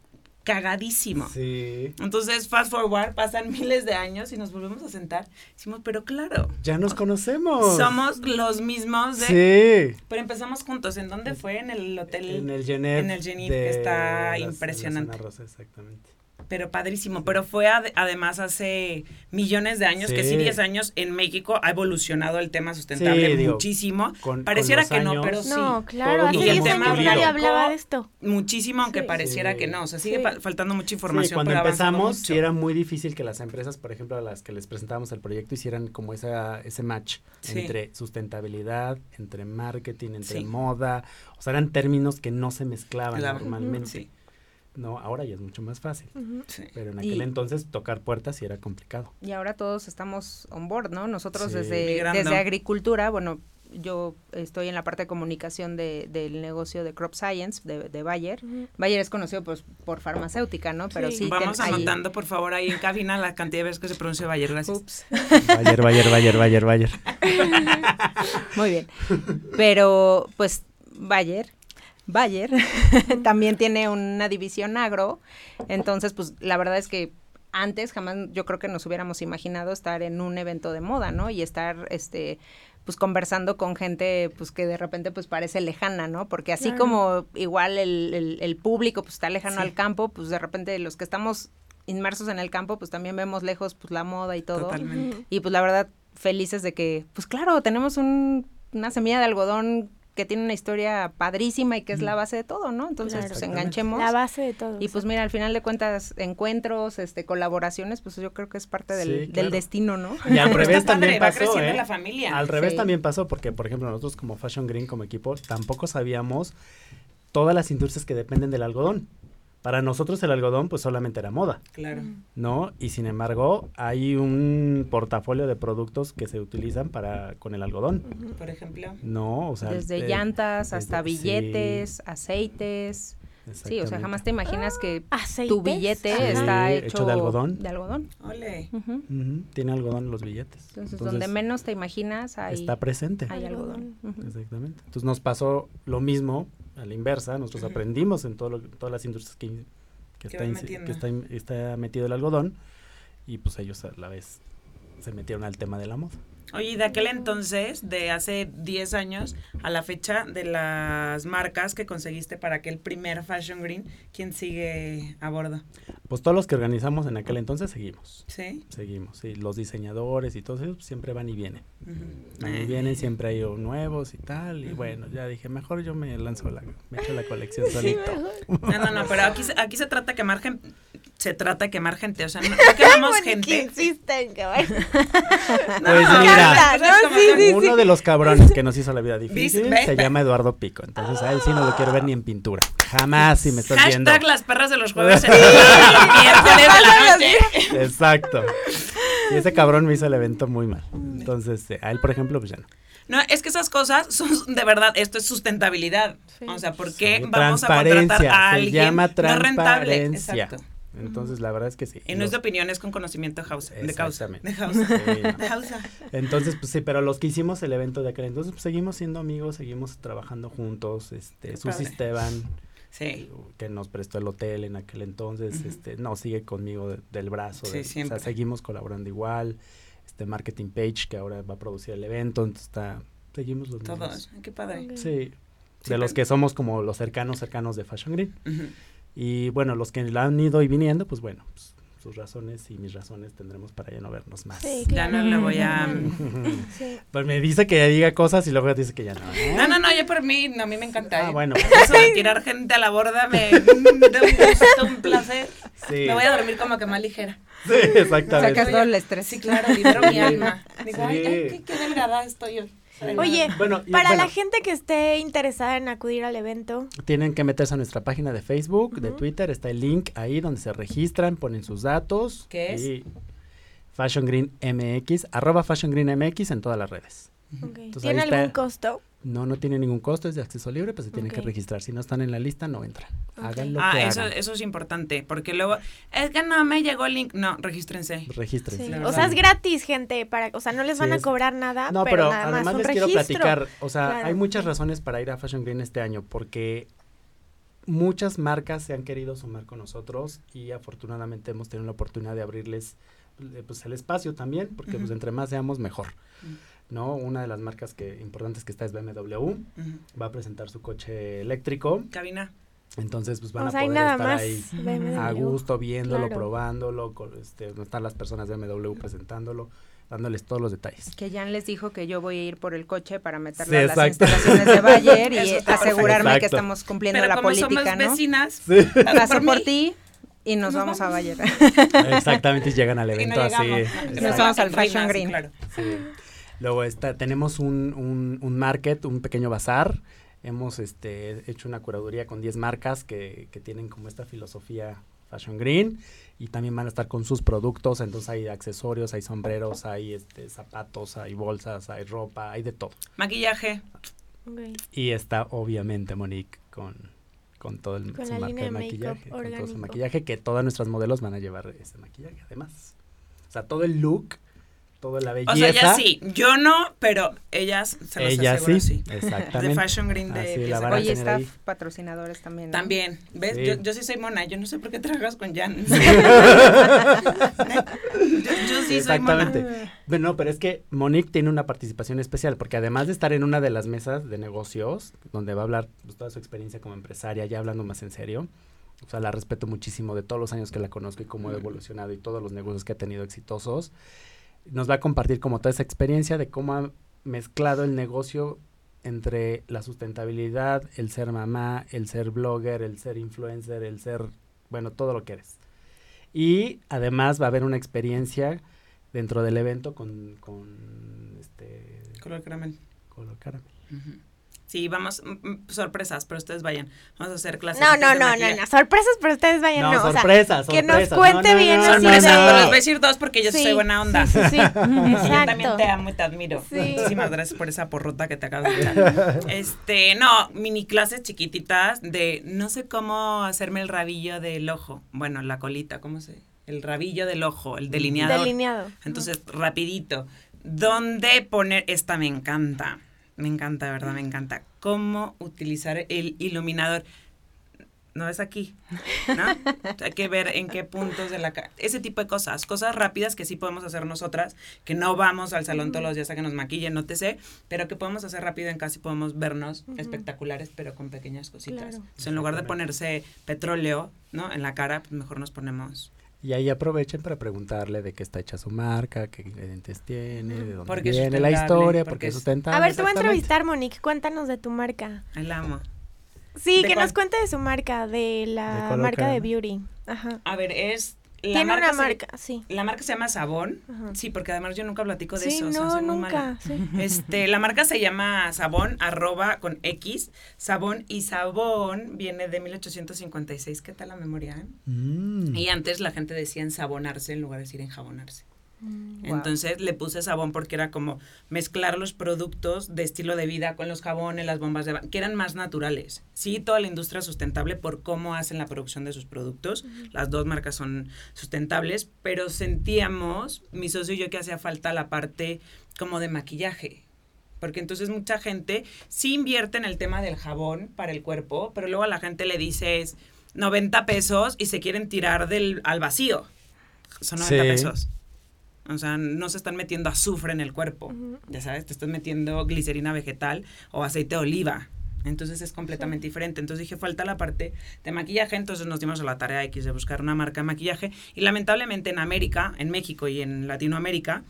cagadísimo.
Sí.
Entonces, fast forward, pasan miles de años y nos volvemos a sentar. Decimos, pero claro,
Ya nos conocemos.
somos los mismos de...
Sí.
Pero empezamos juntos. ¿En dónde fue? En el hotel...
En el Genève.
en el Genève,
de
que está
la
impresionante.
exactamente.
Pero padrísimo, pero fue ad- además hace millones de años, que sí,
Sí.
10 años en México ha evolucionado el tema sustentable
Sí, digo,
muchísimo.
con-
Pareciera
con
que no, pero sí.
No, claro,
todos
hace
nos
10
hemos
años
pulido.
nadie hablaba de esto.
Muchísimo, aunque
Sí.
pareciera
Sí.
que no. O sea, sigue faltando mucha
Sí,
información.
cuando
pero
empezamos, sí era muy difícil que las empresas, por ejemplo, a las que les presentábamos el proyecto, hicieran como esa, ese match
Sí.
entre sustentabilidad, entre marketing, entre
Sí.
moda. O sea, eran términos que no se mezclaban
Claro.
normalmente. No, ahora ya es mucho más fácil.
Sí.
Pero en
Y-
aquel entonces tocar puertas sí era complicado.
Y ahora todos estamos on board, ¿no? Nosotros
Sí.
desde,
Migrando.
desde agricultura, bueno, yo estoy en la parte de comunicación de, del negocio de Crop Science de, de Bayer. Bayer es conocido pues, por farmacéutica, ¿no? Pero
Sí.
sí,
Vamos
ten- ahí-
anotando, por favor, ahí en cabina la cantidad de veces que se pronuncia Bayer. Gracias.
Ups.
Bayer, Bayer, Bayer, Bayer, Bayer.
Muy bien. Pero, pues, Bayer, Bayer también tiene una división agro. Entonces, pues, la verdad es que antes jamás yo creo que nos hubiéramos imaginado estar en un evento de moda, ¿no? Y estar, este, pues conversando con gente pues que de repente pues parece lejana, ¿no? Porque así
Claro.
como igual el, el- el público pues está lejano
Sí.
al campo, pues de repente los que estamos inmersos en el campo pues también vemos lejos pues la moda y todo.
Totalmente.
Y pues la verdad, felices de que, pues claro, tenemos un, una semilla de algodón que tiene una historia padrísima y que es la base de todo, ¿no? Entonces,
Claro.
pues enganchemos.
La base de todo.
Y pues mira, al final de cuentas, encuentros, este, colaboraciones, pues yo creo que es parte del,
Sí,
del
claro.
destino, ¿no?
Y al revés
padre,
también
va
pasó,
creciendo
¿eh?
la familia.
Al revés
Sí.
también pasó porque, por ejemplo, nosotros como Fashion Green, como equipo, tampoco sabíamos todas las industrias que dependen del algodón. Para nosotros el algodón pues solamente era moda,
Claro.
¿no? Y sin embargo hay un portafolio de productos que se utilizan para con el algodón.
Por ejemplo.
¿no? O sea,
Desde
eh,
llantas
desde-
hasta
sí,
billetes, aceites. Sí, o sea, jamás te imaginas que
¿Aceites?
tu billete
Sí,
está
hecho
hecho,
de algodón.
De algodón.
Ole.
Tiene algodón en los billetes.
Entonces, donde menos te imaginas hay,
está presente.
hay
Algodón.
Exactamente. Entonces nos pasó lo mismo a la inversa. Nosotros aprendimos en todo lo- todas las industrias que, que, está, que está, está metido el algodón y pues ellos a la vez se metieron al tema de la moda.
Oye, de aquel entonces, de hace 10 años a la fecha de las marcas que conseguiste para aquel primer Fashion Green, ¿quién sigue a bordo?
Pues todos los que organizamos en aquel entonces seguimos.
¿Sí?
Seguimos, sí, los diseñadores y todos ellos siempre van y vienen.
Ujú.
Van y
Eh.
vienen, siempre hay nuevos y tal. Y bueno, ya dije, mejor yo me lanzo la, me echo la colección solito.
No, no, no, pero aquí, se- aquí se trata de quemar gente. Se trata de quemar gente, o sea, no, no quemamos
Que
gente.
insisten, que bueno.
No,
Pues
no,
mira.
cosas como
Sí, sí,
Uno de los cabrones que nos hizo la vida difícil
¿Ves?
se llama Eduardo Pico. Entonces a él sí no lo quiero ver ni en pintura. Jamás si me estás viendo.
Hashtag las perras de los jueves en el miércoles de la noche.
Exacto. Y ese cabrón me hizo el evento muy mal. Entonces, eh, a él, por ejemplo, pues ya no.
No, es que esas cosas son de verdad, esto es sustentabilidad.
Sí.
O sea, ¿por qué
Sí,
vamos a contratar
transparencia,
a
se
alguien
llama
no rentable?
transparencia.
Exacto.
Entonces, la verdad es que sí.
Y no es de
Los-
opiniones con conocimiento de causa. De causa.
Sí, no.
De causa.
Entonces, pues sí, pero los que hicimos el evento de aquel entonces, pues seguimos siendo amigos, seguimos trabajando juntos, este,
Qué
Susi
padre.
Esteban,
Sí.
que nos prestó el hotel en aquel entonces, este, no, sigue conmigo de- del brazo,
Sí,
de- o
siempre.
sea, seguimos colaborando igual, este, Marketing Page, que ahora va a producir el evento, entonces está, seguimos los mismos.
Todos. Qué padre.
Sí,
Sí,
de los que somos como los cercanos, cercanos de Fashion Green.
Ujú.
Y bueno, los que la han ido y viniendo, pues bueno, pues, sus razones y mis razones tendremos para ya no vernos más.
Sí,
Ya no le voy a...
Sí.
Pues me dice que ya diga cosas y luego dice que ya no. ¿eh?
No, no, no, yo por mí, no, a mí me encanta.
Ah,
¿eh?
bueno.
Eso de tirar gente a la borda me, me da un gusto, un placer.
Sí,
Me voy a dormir como que más ligera.
sí, exactamente.
Sacas todo el estrés.
Sí, claro, libero mi alma. Digo, ay, ay, qué, qué delgada estoy hoy.
Oye,
Bueno, y
para
bueno,
la gente que esté interesada en acudir al evento,
tienen que meterse a nuestra página de Facebook, de. Twitter, está el link ahí donde se registran, ponen sus datos.
¿Qué es?
Y Fashion Green MX, arroba Fashion Green MX en todas las redes. Entonces,
¿tiene
está.
algún costo?
No, no tiene ningún costo, es de acceso libre, pues se tienen que registrar. Si no están en la lista, no entran. Hagan lo
Ah,
que
eso,
hagan.
eso es importante, porque luego, es que no me llegó el link. No, regístrense.
Regístrense.
Sí. O sea, es gratis, gente, para, o sea, no les
Sí,
van a cobrar nada,
No,
pero,
pero,
nada más
además les quiero
registro.
platicar, o sea,
Claro.
hay muchas razones para ir a Fashion Green este año, porque muchas marcas se han querido sumar con nosotros y afortunadamente hemos tenido la oportunidad de abrirles eh, pues el espacio también, porque pues entre más seamos mejor,
Mm.
¿No? Una de las marcas que importantes que está es BMW, va a presentar su coche eléctrico,
Cabina.
Entonces, pues van
O
a
sea,
poder
nada
estar
más
ahí
BMW.
a gusto, viéndolo,
Claro.
probándolo, con, este, están las personas de BMW presentándolo, dándoles todos los detalles.
Que Jan les dijo que yo voy a ir por el coche para meterlo
Sí,
a las instalaciones de Bayer y asegurarme que estamos cumpliendo
Pero
la
como
política,
somos
¿no?
vecinas,
Paso por, ti y nos,
Nos
vamos, a. Bayer.
Exactamente, y llegan al
y no
evento así.
Nos vamos al Fashion Green.
claro.
Sí. Luego está, tenemos un, un, un market, un pequeño bazar. Hemos este, hecho una curaduría con 10 marcas que, que tienen como esta filosofía Fashion Green y también van a estar con sus productos. Entonces hay accesorios, hay sombreros, hay este, zapatos, hay bolsas, hay ropa, hay de todo.
Maquillaje.
Ok.
Y está obviamente Monique con, con todo el
Con
su
la
marca
línea
de maquillaje, con todo su maquillaje, que todas nuestras modelos van a llevar ese maquillaje además. O sea, todo el look, toda la belleza.
O sea, ya sí. Yo no, pero ellas se los
Ella
aseguro
sí,
sí.
exactamente.
De Fashion Green de
Así la
pieza
van a
Oye,
tener
staff
ahí.
patrocinadores también. ¿no?
También, ¿ves?
Sí.
Yo, yo sí soy mona, yo no sé por qué trabajas con Jan. yo, yo sí soy mona.
Exactamente. Bueno, pero es que Monique tiene una participación especial, porque además de estar en una de las mesas de negocios, donde va a hablar pues, toda su experiencia como empresaria, ya hablando más en serio, o sea, la respeto muchísimo de todos los años que la conozco y cómo ha evolucionado y todos los negocios que ha tenido exitosos, nos va a compartir como toda esa experiencia de cómo ha mezclado el negocio entre la sustentabilidad, el ser mamá, el ser blogger, el ser influencer, el ser, bueno, todo lo que eres. Y además va a haber una experiencia dentro del evento con, con este
Color caramel.
color caramel.
Sí, vamos, sorpresas, pero ustedes vayan. Vamos a hacer clases.
No, no,
de
no, no. Sorpresas, pero ustedes vayan. No, o sea,
sorpresa,
que nos cuente
No, no,
bien
no,
así
no,
Sorpresa,
de-
no.
pero les voy a decir dos porque yo
Sí,
soy buena onda.
Sí, sí, sí.
Y yo también te amo y te admiro.
Sí.
Muchísimas gracias por esa porrota que te acabas de echar. Este, no, mini clases chiquititas de no sé cómo hacerme el rabillo del ojo. Bueno, la colita, ¿cómo se? El rabillo del ojo, el delineador.
Delineado.
Entonces, rapidito. ¿Dónde poner? Esta me encanta. Me encanta, verdad, me encanta. ¿Cómo utilizar el iluminador? No es aquí, ¿no? Hay que ver en qué puntos de la cara. Ese tipo de cosas, cosas rápidas que sí podemos hacer nosotras, que no vamos al salón todos los días a que nos maquillen, no te sé, pero que podemos hacer rápido en casa y podemos vernos espectaculares, pero con pequeñas cositas.
Claro.
Entonces, en lugar de ponerse petróleo, ¿no? En la cara, pues mejor nos ponemos
Y ahí aprovechen para preguntarle de qué está hecha su marca, qué ingredientes tiene, de dónde
Porque
viene la historia,
porque
porque es sustentable.
A ver, te voy a entrevistar, Monique. Cuéntanos de tu marca.
el amo.
Sí,
¿De
que
cuál?
nos cuente de su marca, de la
De
marca de beauty. Ajá.
A ver, es... La
Tiene
marca
una
se-
marca, sí.
La marca se llama Sabón.
Ajá.
Sí, porque además yo nunca platico de
Sí,
eso. o sea,
no, nunca. sí.
Este, la marca se llama Sabón, arroba con X, Sabón, y Sabón viene de 1856. ¿Qué tal la memoria? eh?
Mm.
Y antes la gente decía ensabonarse en lugar de decir enjabonarse.
Mm.
Wow.
Entonces le puse sabón porque era como mezclar los productos de estilo de vida con los jabones, las bombas de que eran más naturales. Sí, toda la industria sustentable por cómo hacen la producción de sus productos. Las dos marcas son sustentables, pero sentíamos, mi socio y yo, que hacía falta la parte como de maquillaje. Porque entonces mucha gente sí invierte en el tema del jabón para el cuerpo, pero luego a la gente le dices 90 pesos y se quieren tirar del, al vacío. Son 90
Sí.
pesos. O sea, no se están metiendo azufre en el cuerpo. Ya sabes, te estás metiendo glicerina vegetal o aceite de oliva. Entonces es completamente diferente. Entonces dije, falta la parte de maquillaje. Entonces nos dimos a la tarea X de buscar una marca de maquillaje. Y lamentablemente en América, en México y en Latinoamérica,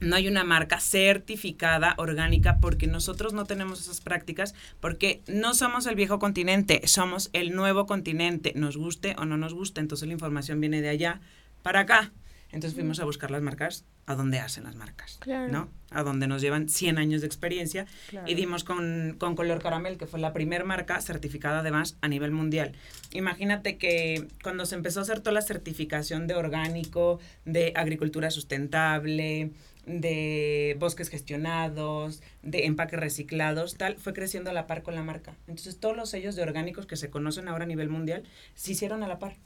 no hay una marca certificada orgánica porque nosotros no tenemos esas prácticas, porque no somos el viejo continente, somos el nuevo continente, nos guste o no nos guste. Entonces la información viene de allá para acá. Entonces fuimos a buscar las marcas a donde hacen las marcas,
Claro.
¿no? A donde nos llevan 100 años de experiencia
Claro.
y dimos con, con Color Caramel, que fue la primera marca certificada además a nivel mundial. Imagínate que cuando se empezó a hacer toda la certificación de orgánico, de agricultura sustentable, de bosques gestionados, de empaques reciclados, tal, fue creciendo a la par con la marca. Entonces todos los sellos de orgánicos que se conocen ahora a nivel mundial se hicieron a la par.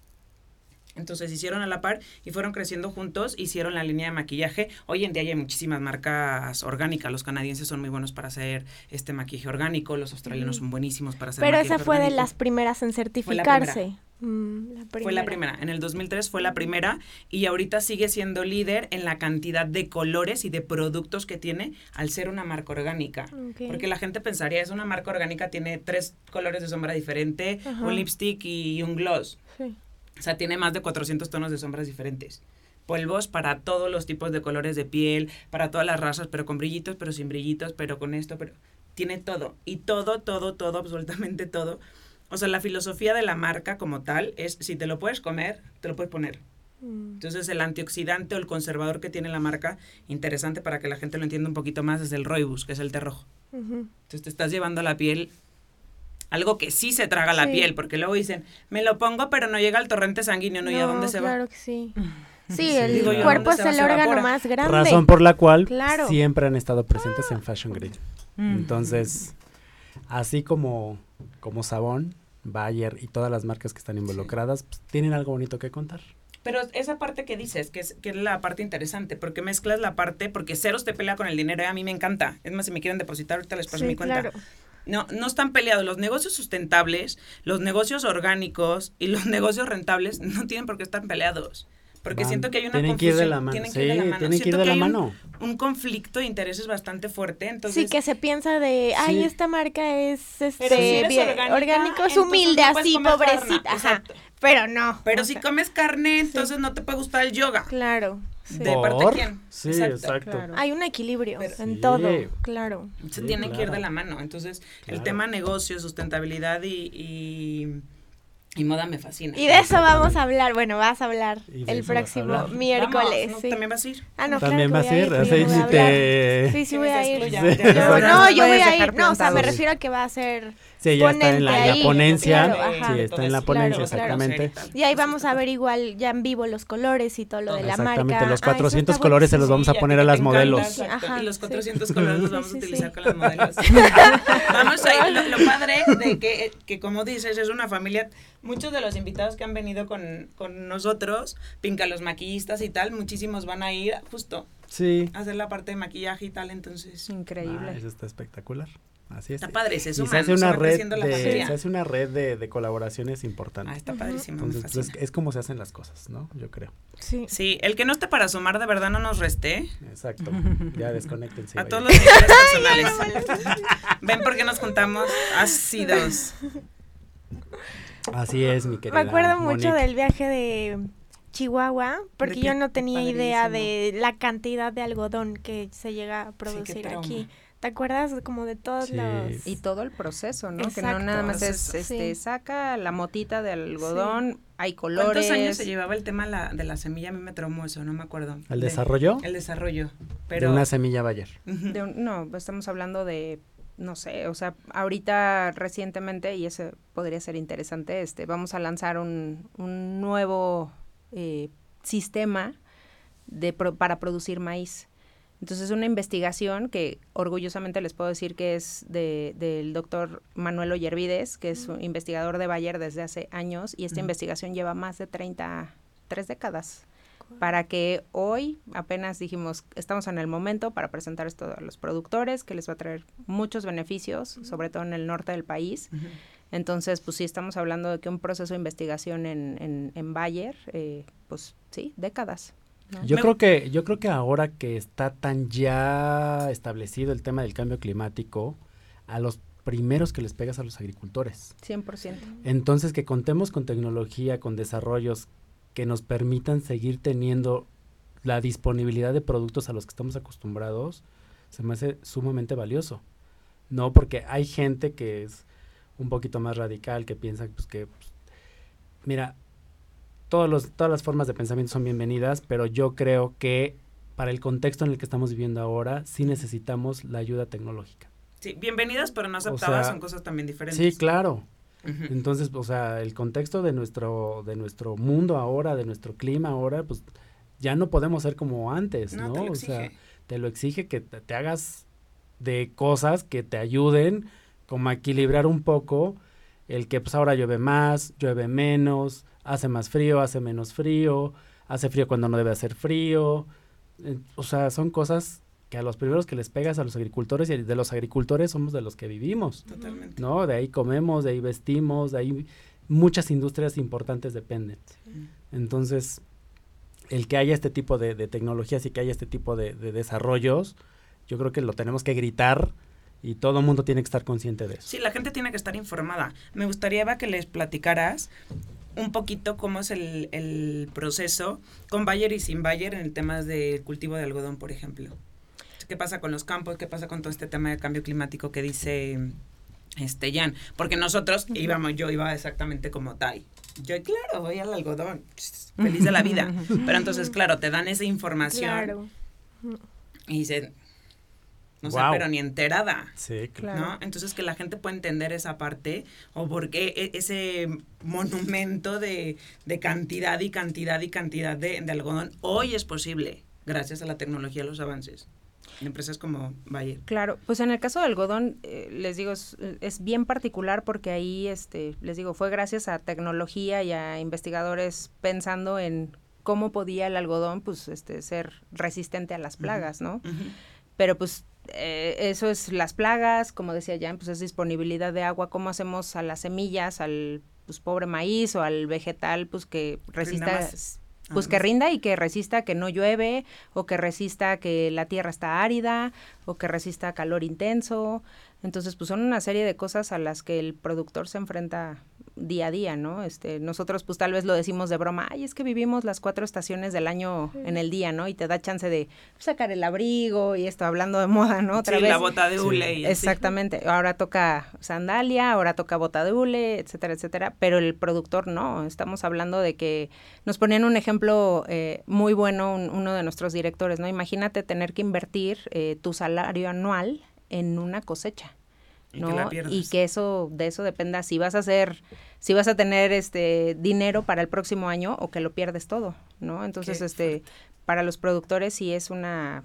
Entonces hicieron a la par y fueron creciendo juntos, hicieron la línea de maquillaje. Hoy en día hay muchísimas marcas orgánicas. Los canadienses son muy buenos para hacer este maquillaje orgánico, los australianos son buenísimos para hacer
Pero
maquillaje
esa fue de las primeras en certificarse. Mm,
fue la primera. En el 2003 fue la primera y ahorita sigue siendo líder en la cantidad de colores y de productos que tiene al ser una marca orgánica. Porque la gente pensaría, es una marca orgánica, tiene tres colores de sombra diferente, un lipstick y un gloss. O sea, tiene más de 400 tonos de sombras diferentes polvos para todos los tipos de colores de piel, para todas las razas, pero con brillitos, pero sin brillitos, pero con esto, pero tiene todo. Y todo, todo, todo, absolutamente todo. O sea, la filosofía de la marca como tal es, si te lo puedes comer, te lo puedes poner. Mm. Entonces, el antioxidante o el conservador que tiene la marca, interesante para que la gente lo entienda un poquito más, es el roibus, que es el té rojo. Entonces, te estás llevando a la piel algo que sí se traga la piel, porque luego dicen, me lo pongo, pero no llega al torrente sanguíneo, ¿no? ¿Y a dónde se
va?
Claro
que sí. Sí, el cuerpo es el órgano más grande.
Razón por la cual siempre han estado presentes en Fashion Grid. Mm. Entonces, así como, como Sabón, Bayer y todas las marcas que están involucradas, pues, tienen algo bonito que contar.
Pero esa parte que dices, que es, que es la parte interesante, porque mezclas la parte, porque Ceros te pelea con el dinero y a mí me encanta. Es más, si me quieren depositar, ahorita les paso mi cuenta. No, no están peleados. Los negocios sustentables, los negocios orgánicos y los negocios rentables no tienen por qué estar peleados. Porque siento que hay una
tienen Que ir de la mano. Tienen que ir de la mano. Tienen que ir de la mano.
Un, conflicto de intereses bastante fuerte. Entonces,
sí, que se piensa de, ay, esta marca es este, orgánico, es humilde, así, pobrecita. Ajá. Pero no.
Pero si comes carne, entonces no te puede gustar el yoga.
Claro.
¿De parte de quién?
Sí, exacto.
Hay un equilibrio en todo, claro.
Se tienen que ir de la mano. Entonces, el tema negocio, sustentabilidad y y moda me fascina.
Y de eso vamos a hablar. Bueno, vas a hablar el próximo miércoles.
¿También vas a ir?
Ah, no,
También
vas
a ir.
Sí, sí, voy a ir. no, yo voy a ir. No, o sea, me refiero a que va a ser
Sí, ya está en la, ponencia. sí, está en la ponencia, exactamente.
Y ahí vamos a ver igual ya en vivo los colores y todo lo de la marca.
Exactamente, los 400 colores se los vamos a poner a las modelos.
Y los 400 colores los vamos a utilizar con las modelos. vamos a ir. Lo, padre de que, que, como dices, es una familia. Muchos de los invitados que han venido con, con nosotros, Pinca los maquillistas y tal, muchísimos van a ir justo
sí.
a hacer la parte de maquillaje y tal, entonces.
Increíble.
Ah, eso está espectacular. Así
es. Está padre, se
se hace una red de, se hace una red de, de colaboraciones importantes.
Ah, está padrísimo.
Entonces, pues, es como se hacen las cosas, ¿no? Yo creo.
Sí. Sí, el que no esté para sumar de verdad no nos reste.
Exacto. Ya desconectense.
A todos los niveles personales. Ven porque nos juntamos ácidos.
Así es, mi querida.
Me acuerdo mucho del viaje de Chihuahua, porque yo no tenía idea de la cantidad de algodón que se llega a producir aquí. ¿Te acuerdas como de todos los...
Y todo el proceso, ¿no? Que no nada más es, este, saca la motita de algodón, hay colores.
¿Cuántos años se llevaba el tema la, de la semilla? A mí me traumó eso, no me acuerdo.
¿El desarrollo?
El desarrollo, pero...
De una semilla Bayer.
no, estamos hablando de, no sé, o sea, ahorita recientemente, y eso podría ser interesante, este, vamos a lanzar un, un nuevo eh, sistema de para producir maíz. Entonces, una investigación que orgullosamente les puedo decir que es de, del doctor Manuel Ollervides, que es un investigador de Bayer desde hace años, y esta investigación lleva más de 30, tres décadas. Para que hoy apenas dijimos, estamos en el momento para presentar esto a los productores, que les va a traer muchos beneficios, sobre todo en el norte del país. Entonces, pues sí, estamos hablando de que un proceso de investigación en, en, en Bayer, eh, pues sí, décadas.
Yo creo que yo creo que ahora que está tan ya establecido el tema del cambio climático, a los primeros que les pegas a los agricultores.
100%.
Entonces que contemos con tecnología, con desarrollos que nos permitan seguir teniendo la disponibilidad de productos a los que estamos acostumbrados, se me hace sumamente valioso. No, porque hay gente que es un poquito más radical, que piensa pues, que, pues, mira, todos todas las formas de pensamiento son bienvenidas, pero yo creo que para el contexto en el que estamos viviendo ahora, sí necesitamos la ayuda tecnológica.
Sí, bienvenidas, pero no aceptadas, son cosas también diferentes.
Sí, claro. Entonces, o sea, el contexto de nuestro, de nuestro mundo ahora, de nuestro clima ahora, pues ya no podemos ser como antes, ¿no?
o sea,
te lo exige que te, hagas de cosas que te ayuden como a equilibrar un poco el que pues ahora llueve más, llueve menos, hace más frío, hace menos frío, hace frío cuando no debe hacer frío. Eh, o sea, son cosas que a los primeros que les pegas a los agricultores y de los agricultores somos de los que vivimos.
Totalmente.
¿No? De ahí comemos, de ahí vestimos, de ahí muchas industrias importantes dependen. Entonces, el que haya este tipo de, tecnologías y que haya este tipo de, desarrollos, yo creo que lo tenemos que gritar y todo el mundo tiene que estar consciente de eso.
Sí, la gente tiene que estar informada. Me gustaría, Eva, que les platicaras un poquito cómo es el, proceso con Bayer y sin Bayer en el tema de cultivo de algodón, por ejemplo. ¿Qué pasa con los campos? ¿Qué pasa con todo este tema de cambio climático que dice este Jan? Porque nosotros íbamos, yo iba exactamente como Tai. Yo, claro, voy al algodón, feliz de la vida. Pero entonces, claro, te dan esa información. Claro. Y dicen, no sé, pero ni enterada.
Sí, claro.
¿no? Entonces que la gente pueda entender esa parte o por qué e, ese monumento de, cantidad y cantidad y cantidad de, algodón hoy es posible gracias a la tecnología y los avances. En empresas como Bayer.
Claro, pues en el caso del algodón, eh, les digo, es, es, bien particular porque ahí, este, les digo, fue gracias a tecnología y a investigadores pensando en cómo podía el algodón, pues, este, ser resistente a las plagas, ¿no? Pero pues eh, eso es las plagas, como decía Jan, pues es disponibilidad de agua, cómo hacemos a las semillas, al pues pobre maíz o al vegetal, pues que resista, pues que rinda y que resista que no llueve, o que resista que la tierra está árida, o que resista calor intenso. Entonces, pues son una serie de cosas a las que el productor se enfrenta día a día, ¿no? Este, nosotros pues tal vez lo decimos de broma, ay, es que vivimos las cuatro estaciones del año en el día, ¿no? Y te da chance de sacar el abrigo y esto, hablando de moda, ¿no?
Otra sí, la bota de hule.
Exactamente, ahora toca sandalia, ahora toca bota de hule, etcétera, etcétera, pero el productor no, estamos hablando de que nos ponían un ejemplo eh, muy bueno uno de nuestros directores, ¿no? Imagínate tener que invertir eh, tu salario anual en una cosecha ¿no? Y que eso, de eso dependa si vas a hacer, si vas a tener este dinero para el próximo año o que lo pierdes todo, ¿no? Entonces, este, para los productores sí es una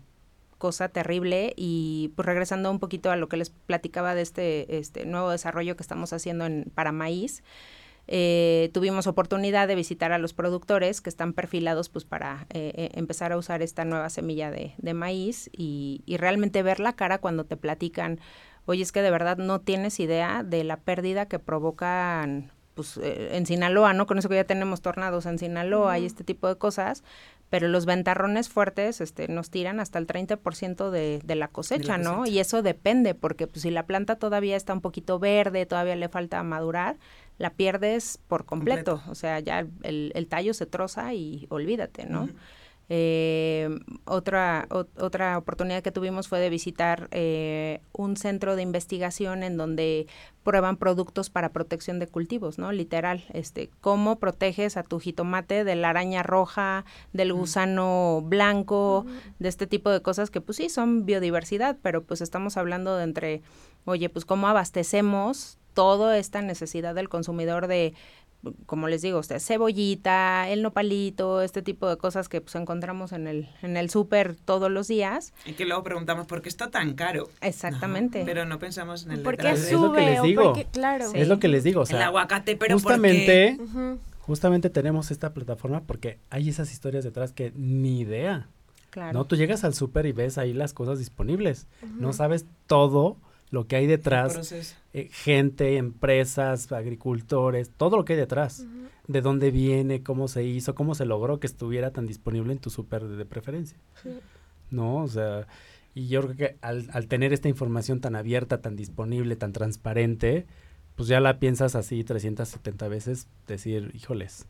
cosa terrible y pues regresando un poquito a lo que les platicaba de este, este nuevo desarrollo que estamos haciendo en, para maíz, eh, tuvimos oportunidad de visitar a los productores que están perfilados pues para eh, eh, empezar a usar esta nueva semilla de, de maíz y, y, realmente ver la cara cuando te platican oye, es que de verdad no tienes idea de la pérdida que provocan pues, eh, en Sinaloa, ¿no? Con eso que ya tenemos tornados en Sinaloa y este tipo de cosas, pero los ventarrones fuertes este, nos tiran hasta el 30% de, de la cosecha, ¿no? Y eso depende, porque pues, si la planta todavía está un poquito verde, todavía le falta madurar, la pierdes por completo. O sea, ya el, el, tallo se troza y olvídate, ¿no? Eh, otra, otra oportunidad que tuvimos fue de visitar eh, un centro de investigación en donde prueban productos para protección de cultivos, ¿no? Literal, este, cómo proteges a tu jitomate de la araña roja, del gusano blanco, de este tipo de cosas que pues sí son biodiversidad, pero pues estamos hablando de entre, oye, pues cómo abastecemos toda esta necesidad del consumidor de como les digo, usted, cebollita, el nopalito, este tipo de cosas que pues encontramos en el, en el súper todos los días.
Y que luego preguntamos, ¿por qué está tan caro?
Exactamente.
pero no pensamos en el
¿Por qué sube? Es lo que les digo. claro.
Es lo que les digo. O sea,
el aguacate, pero
justamente, justamente tenemos esta plataforma porque hay esas historias detrás que ni idea. Claro. No, tú llegas al súper y ves ahí las cosas disponibles. No sabes todo lo que hay detrás, eh, gente, empresas, agricultores, todo lo que hay detrás, de dónde viene, cómo se hizo, cómo se logró que estuviera tan disponible en tu súper de, preferencia. ¿No? O sea, y yo creo que al, al, tener esta información tan abierta, tan disponible, tan transparente, pues ya la piensas así 370 veces, decir, híjoles,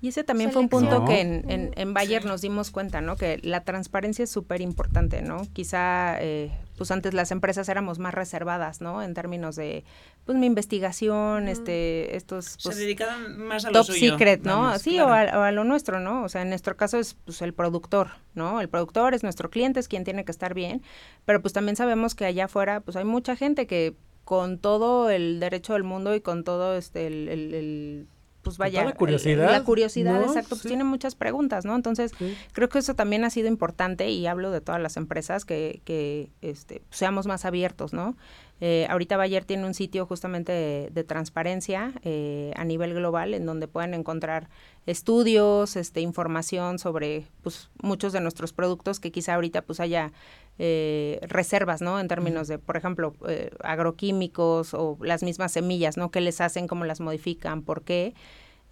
y ese también fue un punto que en, en, Bayer nos dimos cuenta, ¿no? Que la transparencia es súper importante, ¿no? Quizá, eh, pues antes las empresas éramos más reservadas, ¿no? En términos de, pues mi investigación, este, estos...
Pues, Se dedicaban más a
lo
top
secret, ¿no? sí, o, a, lo nuestro, ¿no? O sea, en nuestro caso es, pues, el productor, ¿no? El productor es nuestro cliente, es quien tiene que estar bien, pero pues también sabemos que allá afuera, pues hay mucha gente que con todo el derecho del mundo y con todo este, el pues vaya,
la curiosidad,
la curiosidad, exacto, pues tiene muchas preguntas, ¿no? Entonces, creo que eso también ha sido importante y hablo de todas las empresas que, que este, seamos más abiertos, ¿no? Eh, ahorita Bayer tiene un sitio justamente de, transparencia eh, a nivel global en donde pueden encontrar estudios, este, información sobre pues, muchos de nuestros productos que quizá ahorita pues haya eh, reservas, ¿no? En términos de, por ejemplo, eh, agroquímicos o las mismas semillas, ¿no? ¿Qué les hacen? ¿Cómo las modifican? ¿Por qué?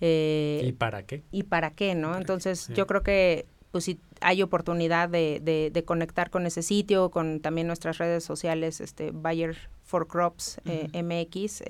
Eh, ¿Y para qué?
¿Y para qué, no? Entonces, yo creo que pues si hay oportunidad de, de, conectar con ese sitio, con también nuestras redes sociales, este Bayer for Crops MX,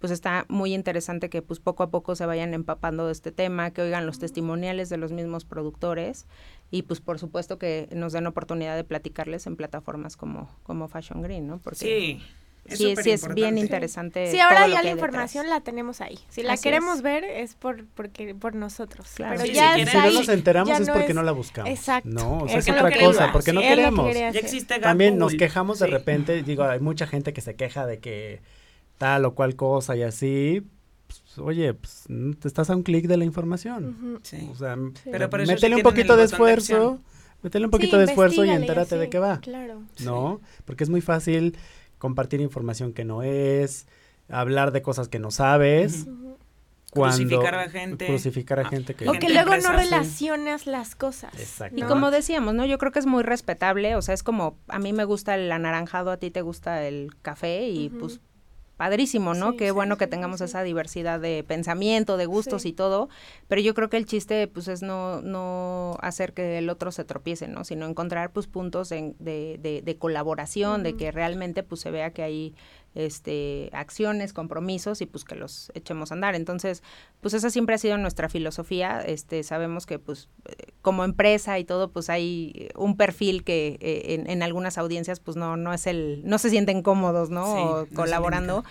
pues está muy interesante que pues poco a poco se vayan empapando de este tema, que oigan los testimoniales de los mismos productores y pues por supuesto que nos den oportunidad de platicarles en plataformas como, como Fashion Green, ¿no?
Porque sí.
Es sí, sí es bien interesante.
Sí, ahora ya la información la tenemos ahí. Si la queremos ver es por porque por nosotros.
Claro. Pero ya si, no nos enteramos es porque no la buscamos. Exacto. No, o sea, es, otra cosa, porque no queremos. Ya existe También nos quejamos de repente, digo, hay mucha gente que se queja de que tal o cual cosa y así, pues, oye, pues, te estás a un clic de la información. sí. O sea, Pero métele un poquito de esfuerzo, métele un poquito de esfuerzo y entérate de qué va. Claro. ¿No? Porque es muy fácil compartir información que no es, hablar de cosas que no sabes.
Cuando, crucificar a gente.
Crucificar a ah, gente que...
O que luego no relacionas las cosas.
Exacto. Y como decíamos, ¿no? Yo creo que es muy respetable, o sea, es como, a mí me gusta el anaranjado, a ti te gusta el café y pues padrísimo, ¿no? Qué bueno que tengamos esa diversidad de pensamiento, de gustos y todo, pero yo creo que el chiste pues es no, no hacer que el otro se tropiece, ¿no? Sino encontrar pues puntos de, de, de, colaboración, de que realmente pues se vea que hay este, acciones, compromisos y pues que los echemos a andar. Entonces, pues esa siempre ha sido nuestra filosofía. Este, sabemos que pues como empresa y todo, pues hay un perfil que eh, en, algunas audiencias pues no, no es el, no se sienten cómodos, ¿no? colaborando,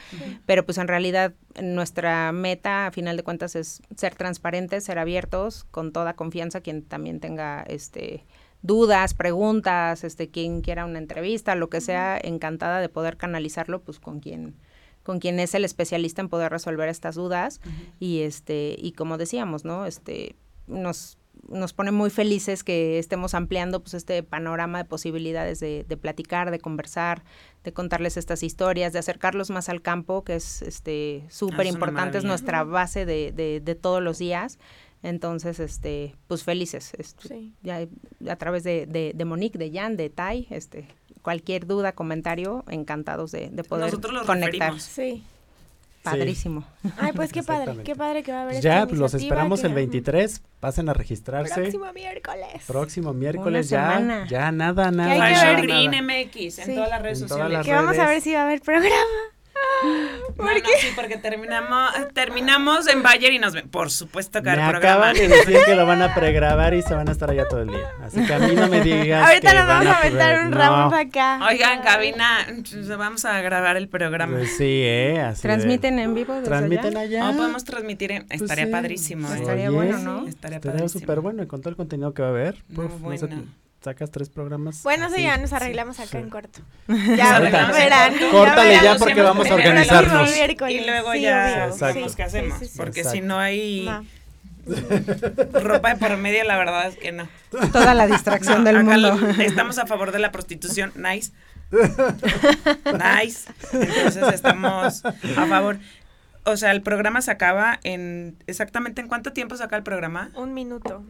pero pues en realidad nuestra meta a final de cuentas es ser transparentes, ser abiertos, con toda confianza, quien también tenga este dudas, preguntas, este, quien quiera una entrevista, lo que sea, encantada de poder canalizarlo, pues con quien con quien es el especialista en poder resolver estas dudas. Y este y como decíamos no este nos nos pone muy felices que estemos ampliando pues este panorama de posibilidades de, de, platicar, de conversar, de contarles estas historias, de acercarlos más al campo, que es este súper importante, es nuestra base de, de, de, todos los días. Entonces, este, pues felices, este, ya a través de, de, de, Monique, de Jan, de Tai, este, cualquier duda, comentario, encantados de, de poder Nosotros los conectar.
Sí.
Padrísimo.
Ay, pues qué padre, qué padre que va a haber.
Ya, pues los esperamos el 23. Pasen a registrarse.
Próximo miércoles.
Próximo miércoles ya. Ya nada, nada.
Que hay que ver Green MX en todas las redes sociales.
que vamos a ver si va a haber programa.
¿Por qué? sí, porque terminamos, terminamos en Bayer y nos ven. Por supuesto que
Me acaban de decir que lo van a pregrabar y se van a estar allá todo el día. Así que a mí no me digas.
Ahorita nos vamos a aventar un round acá.
Oigan, cabina, vamos a grabar el programa.
Pues sí, ¿eh? Así
¿Transmiten en vivo?
Desde ¿Transmiten allá?
No, podemos transmitir. En... Pues estaría padrísimo.
¿eh? Estaría bueno, ¿no?
Estaría, estaría súper bueno y con todo el contenido que va a haber. Pues, no, bueno sacas tres programas.
Bueno, sí, ya nos arreglamos acá en corto. Ya verán.
Córtale ya porque vamos a organizarnos.
Y luego ya sabemos qué hacemos. porque si no hay ropa de por medio, la verdad es que no.
Toda la distracción del mundo.
estamos a favor de la prostitución. Nice. nice. Entonces estamos a favor. O sea, el programa se acaba en exactamente en cuánto tiempo saca el programa?
Un minuto.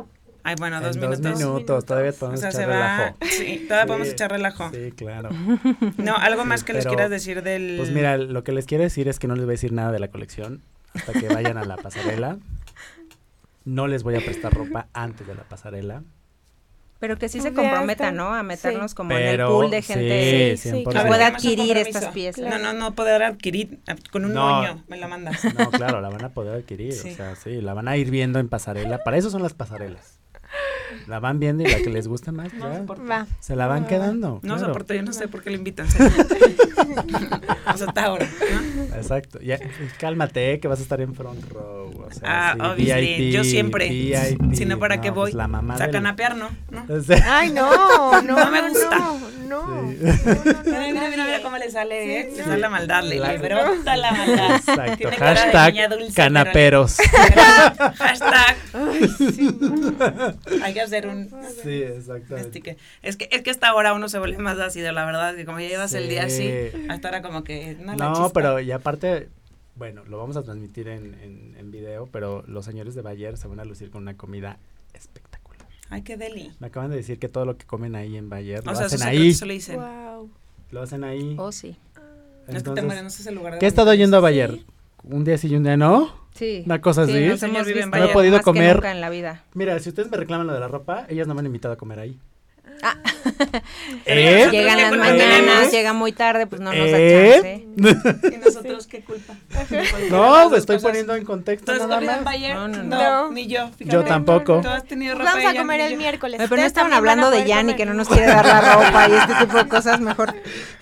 Ay, bueno, dos minutos.
Dos minutos, todavía podemos echar relajo.
Sí, todavía podemos echar relajo.
Sí, claro.
No, algo más que les quieras decir del...
Pues mira, lo que les quiero decir es que no les voy a decir nada de la colección hasta que vayan a la pasarela. No les voy a prestar ropa antes de la pasarela.
Pero que sí se comprometa, ¿no? A meternos como en el pool de gente que pueda adquirir estas piezas.
No, no, no poder adquirir con un moño, me la mandas.
No, claro, la van a poder adquirir, o sea, sí, la van a ir viendo en pasarela. Para eso son las pasarelas. La van viendo y la que les gusta más, ya, se la van quedando.
No
claro.
soporto, yo no sé por qué le invitan. o sea, hasta ahora.
Exacto. Ya, cálmate, que vas a estar en front row. O
sea, ah,
VIP,
yo siempre. si no, ¿para qué voy? Pues la mamá Sacanapear, ¿no? ¿no?
Ay, no, no.
No me gusta.
No, no.
Mira, mira, mira cómo le sale, ¿eh? Le sale la maldad, le, brota la maldad.
Exacto. Hashtag canaperos.
Hashtag. Ay, sí. Hay que hacer un...
Sí, exactamente.
Es que, es que hasta ahora uno se vuelve más ácido, la verdad, que como ya llevas el día así, hasta ahora como que...
No, no pero y aparte, bueno, lo vamos a transmitir en, en, en, video, pero los señores de Bayer se van a lucir con una comida espectacular.
Ay, qué deli.
Me acaban de decir que todo lo que comen ahí en Bayer lo
O sea,
hacen ahí.
lo dicen.
Wow.
Lo hacen ahí.
Oh, sí.
es que te
Entonces,
mueres, no sé el lugar de
¿Qué he estado yendo a Bayer? Un día sí y un día no.
Sí.
Una cosa
Sí,
así.
No he
podido
más que
comer.
nunca en la vida.
Mira, si ustedes me reclaman lo de la ropa, ellas no me han invitado a comer ahí.
Ah.
¿Eh?
Llegan las mañanas,
tenemos?
llega muy tarde, pues no nos da
¿Eh?
chance.
¿Y nosotros qué culpa?
No, pues estoy poniendo en contexto
¿Tú has
nada más.
Bayer?
No, no,
no,
no.
ni yo. fíjate.
Yo tampoco.
¿Tú has tenido
Pues
ropa
vamos a comer el miércoles.
Pero no estaban hablando de Yanni, que no nos quiere dar la ropa y este tipo de cosas, mejor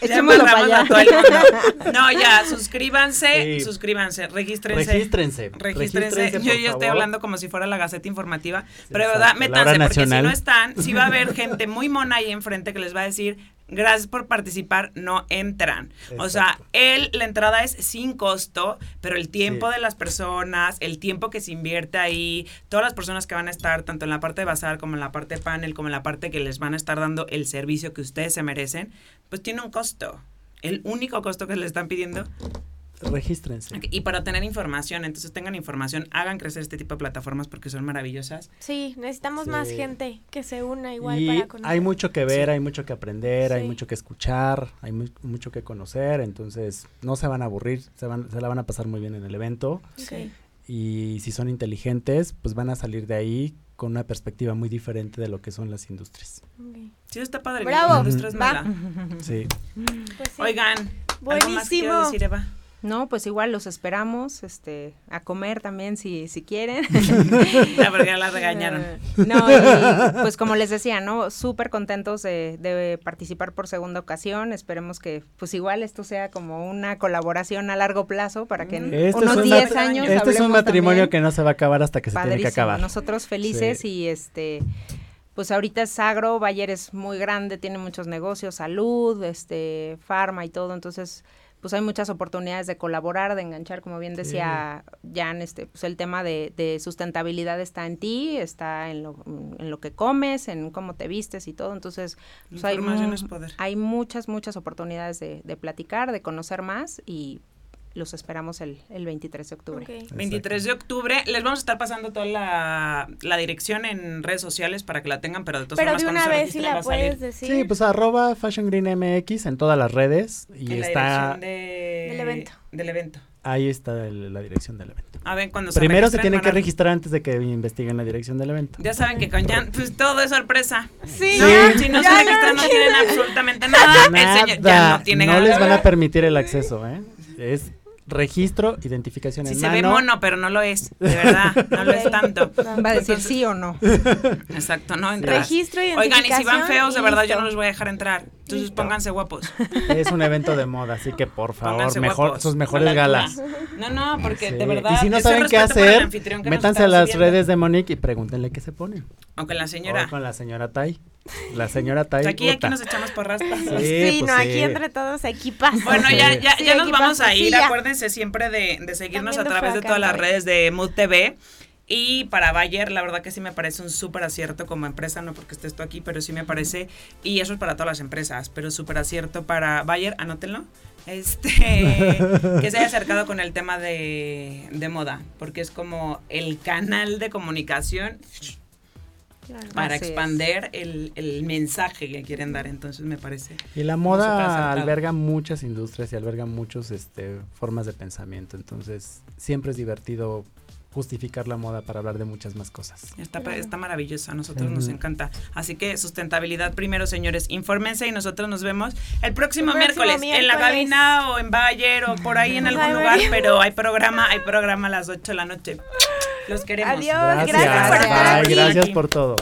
Ya
echémoslo para allá.
No, ya, suscríbanse,
Sí.
suscríbanse, regístrense.
Regístrense.
Regístrense. Yo ya estoy hablando como si fuera la Gaceta Informativa. pero de verdad, métanse, porque si no están, sí va a haber gente muy mona ahí enfrente que les va a decir. Gracias por participar, no entran. O sea, él, la entrada es sin costo, pero el tiempo
Sí.
de las personas, el tiempo que se invierte ahí, todas las personas que van a estar, tanto en la parte de bazar como en la parte de panel, como en la parte que les van a estar dando el servicio que ustedes se merecen, pues tiene un costo. El único costo que le están pidiendo
Regístrense.
y para tener información, entonces tengan información, hagan crecer este tipo de plataformas porque son maravillosas.
Sí, necesitamos más gente que se una igual
Y
para conocer.
hay mucho que ver,
Sí.
hay mucho que aprender, hay mucho que escuchar, hay mu- mucho que conocer, entonces no se van a aburrir, se, van, se la van a pasar muy bien en el evento y si son inteligentes, pues van a salir de ahí con una perspectiva muy diferente de lo que son las industrias.
ok.
Sí, está padre.
Bravo.
ninguna industria es
Va.
mala.
Sí.
Pues sí.
Oigan, ¿algo más que quieras
Buenísimo.
decir, Eva?
No, pues igual los esperamos, este, a comer también si, si quieren.
Ya, porque ya la regañaron.
No, y, pues como les decía, ¿no? Súper contentos de, de participar por segunda ocasión. Esperemos que, pues igual esto sea como una colaboración a largo plazo para que en
Este
unos
es un
10
mat-
años
Este es un matrimonio
también.
que no se va a acabar hasta que se tiene que acabar.
Nosotros felices
Sí.
y este pues ahorita es agro, Bayer es muy grande, tiene muchos negocios, salud, este, farma y todo, entonces pues hay muchas oportunidades de colaborar, de enganchar, como bien decía Jan, este, pues el tema de, de sustentabilidad está en ti, está en lo, en lo que comes, en cómo te vistes y todo, entonces pues, hay, mu-
poder.
hay muchas, muchas oportunidades de, de platicar, de conocer más y los esperamos el, el 23 de octubre.
Ok.
23 de octubre. Les vamos a estar pasando toda la, la dirección en redes sociales para que la tengan, pero de todas
Pero
formas
de
cuando
una
se
vez si la puedes decir.
Sí, pues arroba Fashion Green MX en todas las redes y
en la
está
dirección de-
Del evento.
Del evento.
ahí está el- la dirección del evento.
A ver, cuando se
Primero se
registren,
tienen que registrar antes de que investiguen la dirección del evento.
Ya saben que con Jan, pues todo es sorpresa.
Sí,
No,
Sí.
si no se registran no
no.
tienen absolutamente nada. El señor ya
Nada,
no tiene
no
ganas.
les van a permitir el acceso, ¿eh? Es registro, identificación
Si
en
se ve mono, pero no lo es, de verdad, no lo es tanto.
Va a decir
Entonces-
sí o no.
Exacto, no entrar.
Registro,
Oigan, y si van
identificación
feos, de verdad, yo no los voy a dejar entrar. Entonces pónganse guapos.
Es un evento de moda, así que por favor, mejor, sus mejores
la
galas.
No, no, porque
Sí.
de verdad.
Y si no saben qué hacer, métanse a las redes de Monique y pregúntenle qué se.
O con la señora.
O con la señora Tai. La señora Tai.
Aquí, aquí nos echamos por rastas.
Sí,
Sí,
pues
no,
sí.
aquí entre todos equipas.
Bueno, ya, ya,
Sí,
ya nos vamos a ir. Acuérdense siempre de, de seguirnos a través de todas las redes de Mood TV. Y para Bayer, la verdad que sí me parece un súper acierto como empresa, no porque estés tú aquí, pero sí me parece, y eso es para todas las empresas, pero súper acierto para Bayer, anótenlo, este, que se haya acercado con el tema de, de moda, porque es como el canal de comunicación
Claro.
para expander el, el mensaje que quieren dar, entonces me parece.
Y la moda alberga muchas industrias y alberga muchas este, formas de pensamiento. Entonces, siempre es divertido justificar la moda para hablar de muchas más cosas.
Está, está maravilloso, a nosotros nos encanta. Así que sustentabilidad primero, señores. Infórmense y nosotros nos vemos el próximo,
El próximo
miércoles, en la cabina o en Bayer o por ahí en algún lugar, pero hay programa, hay programa a las 8 de la noche. Los queremos.
Adiós, gracias por estar
Bye,
aquí.
gracias por todo.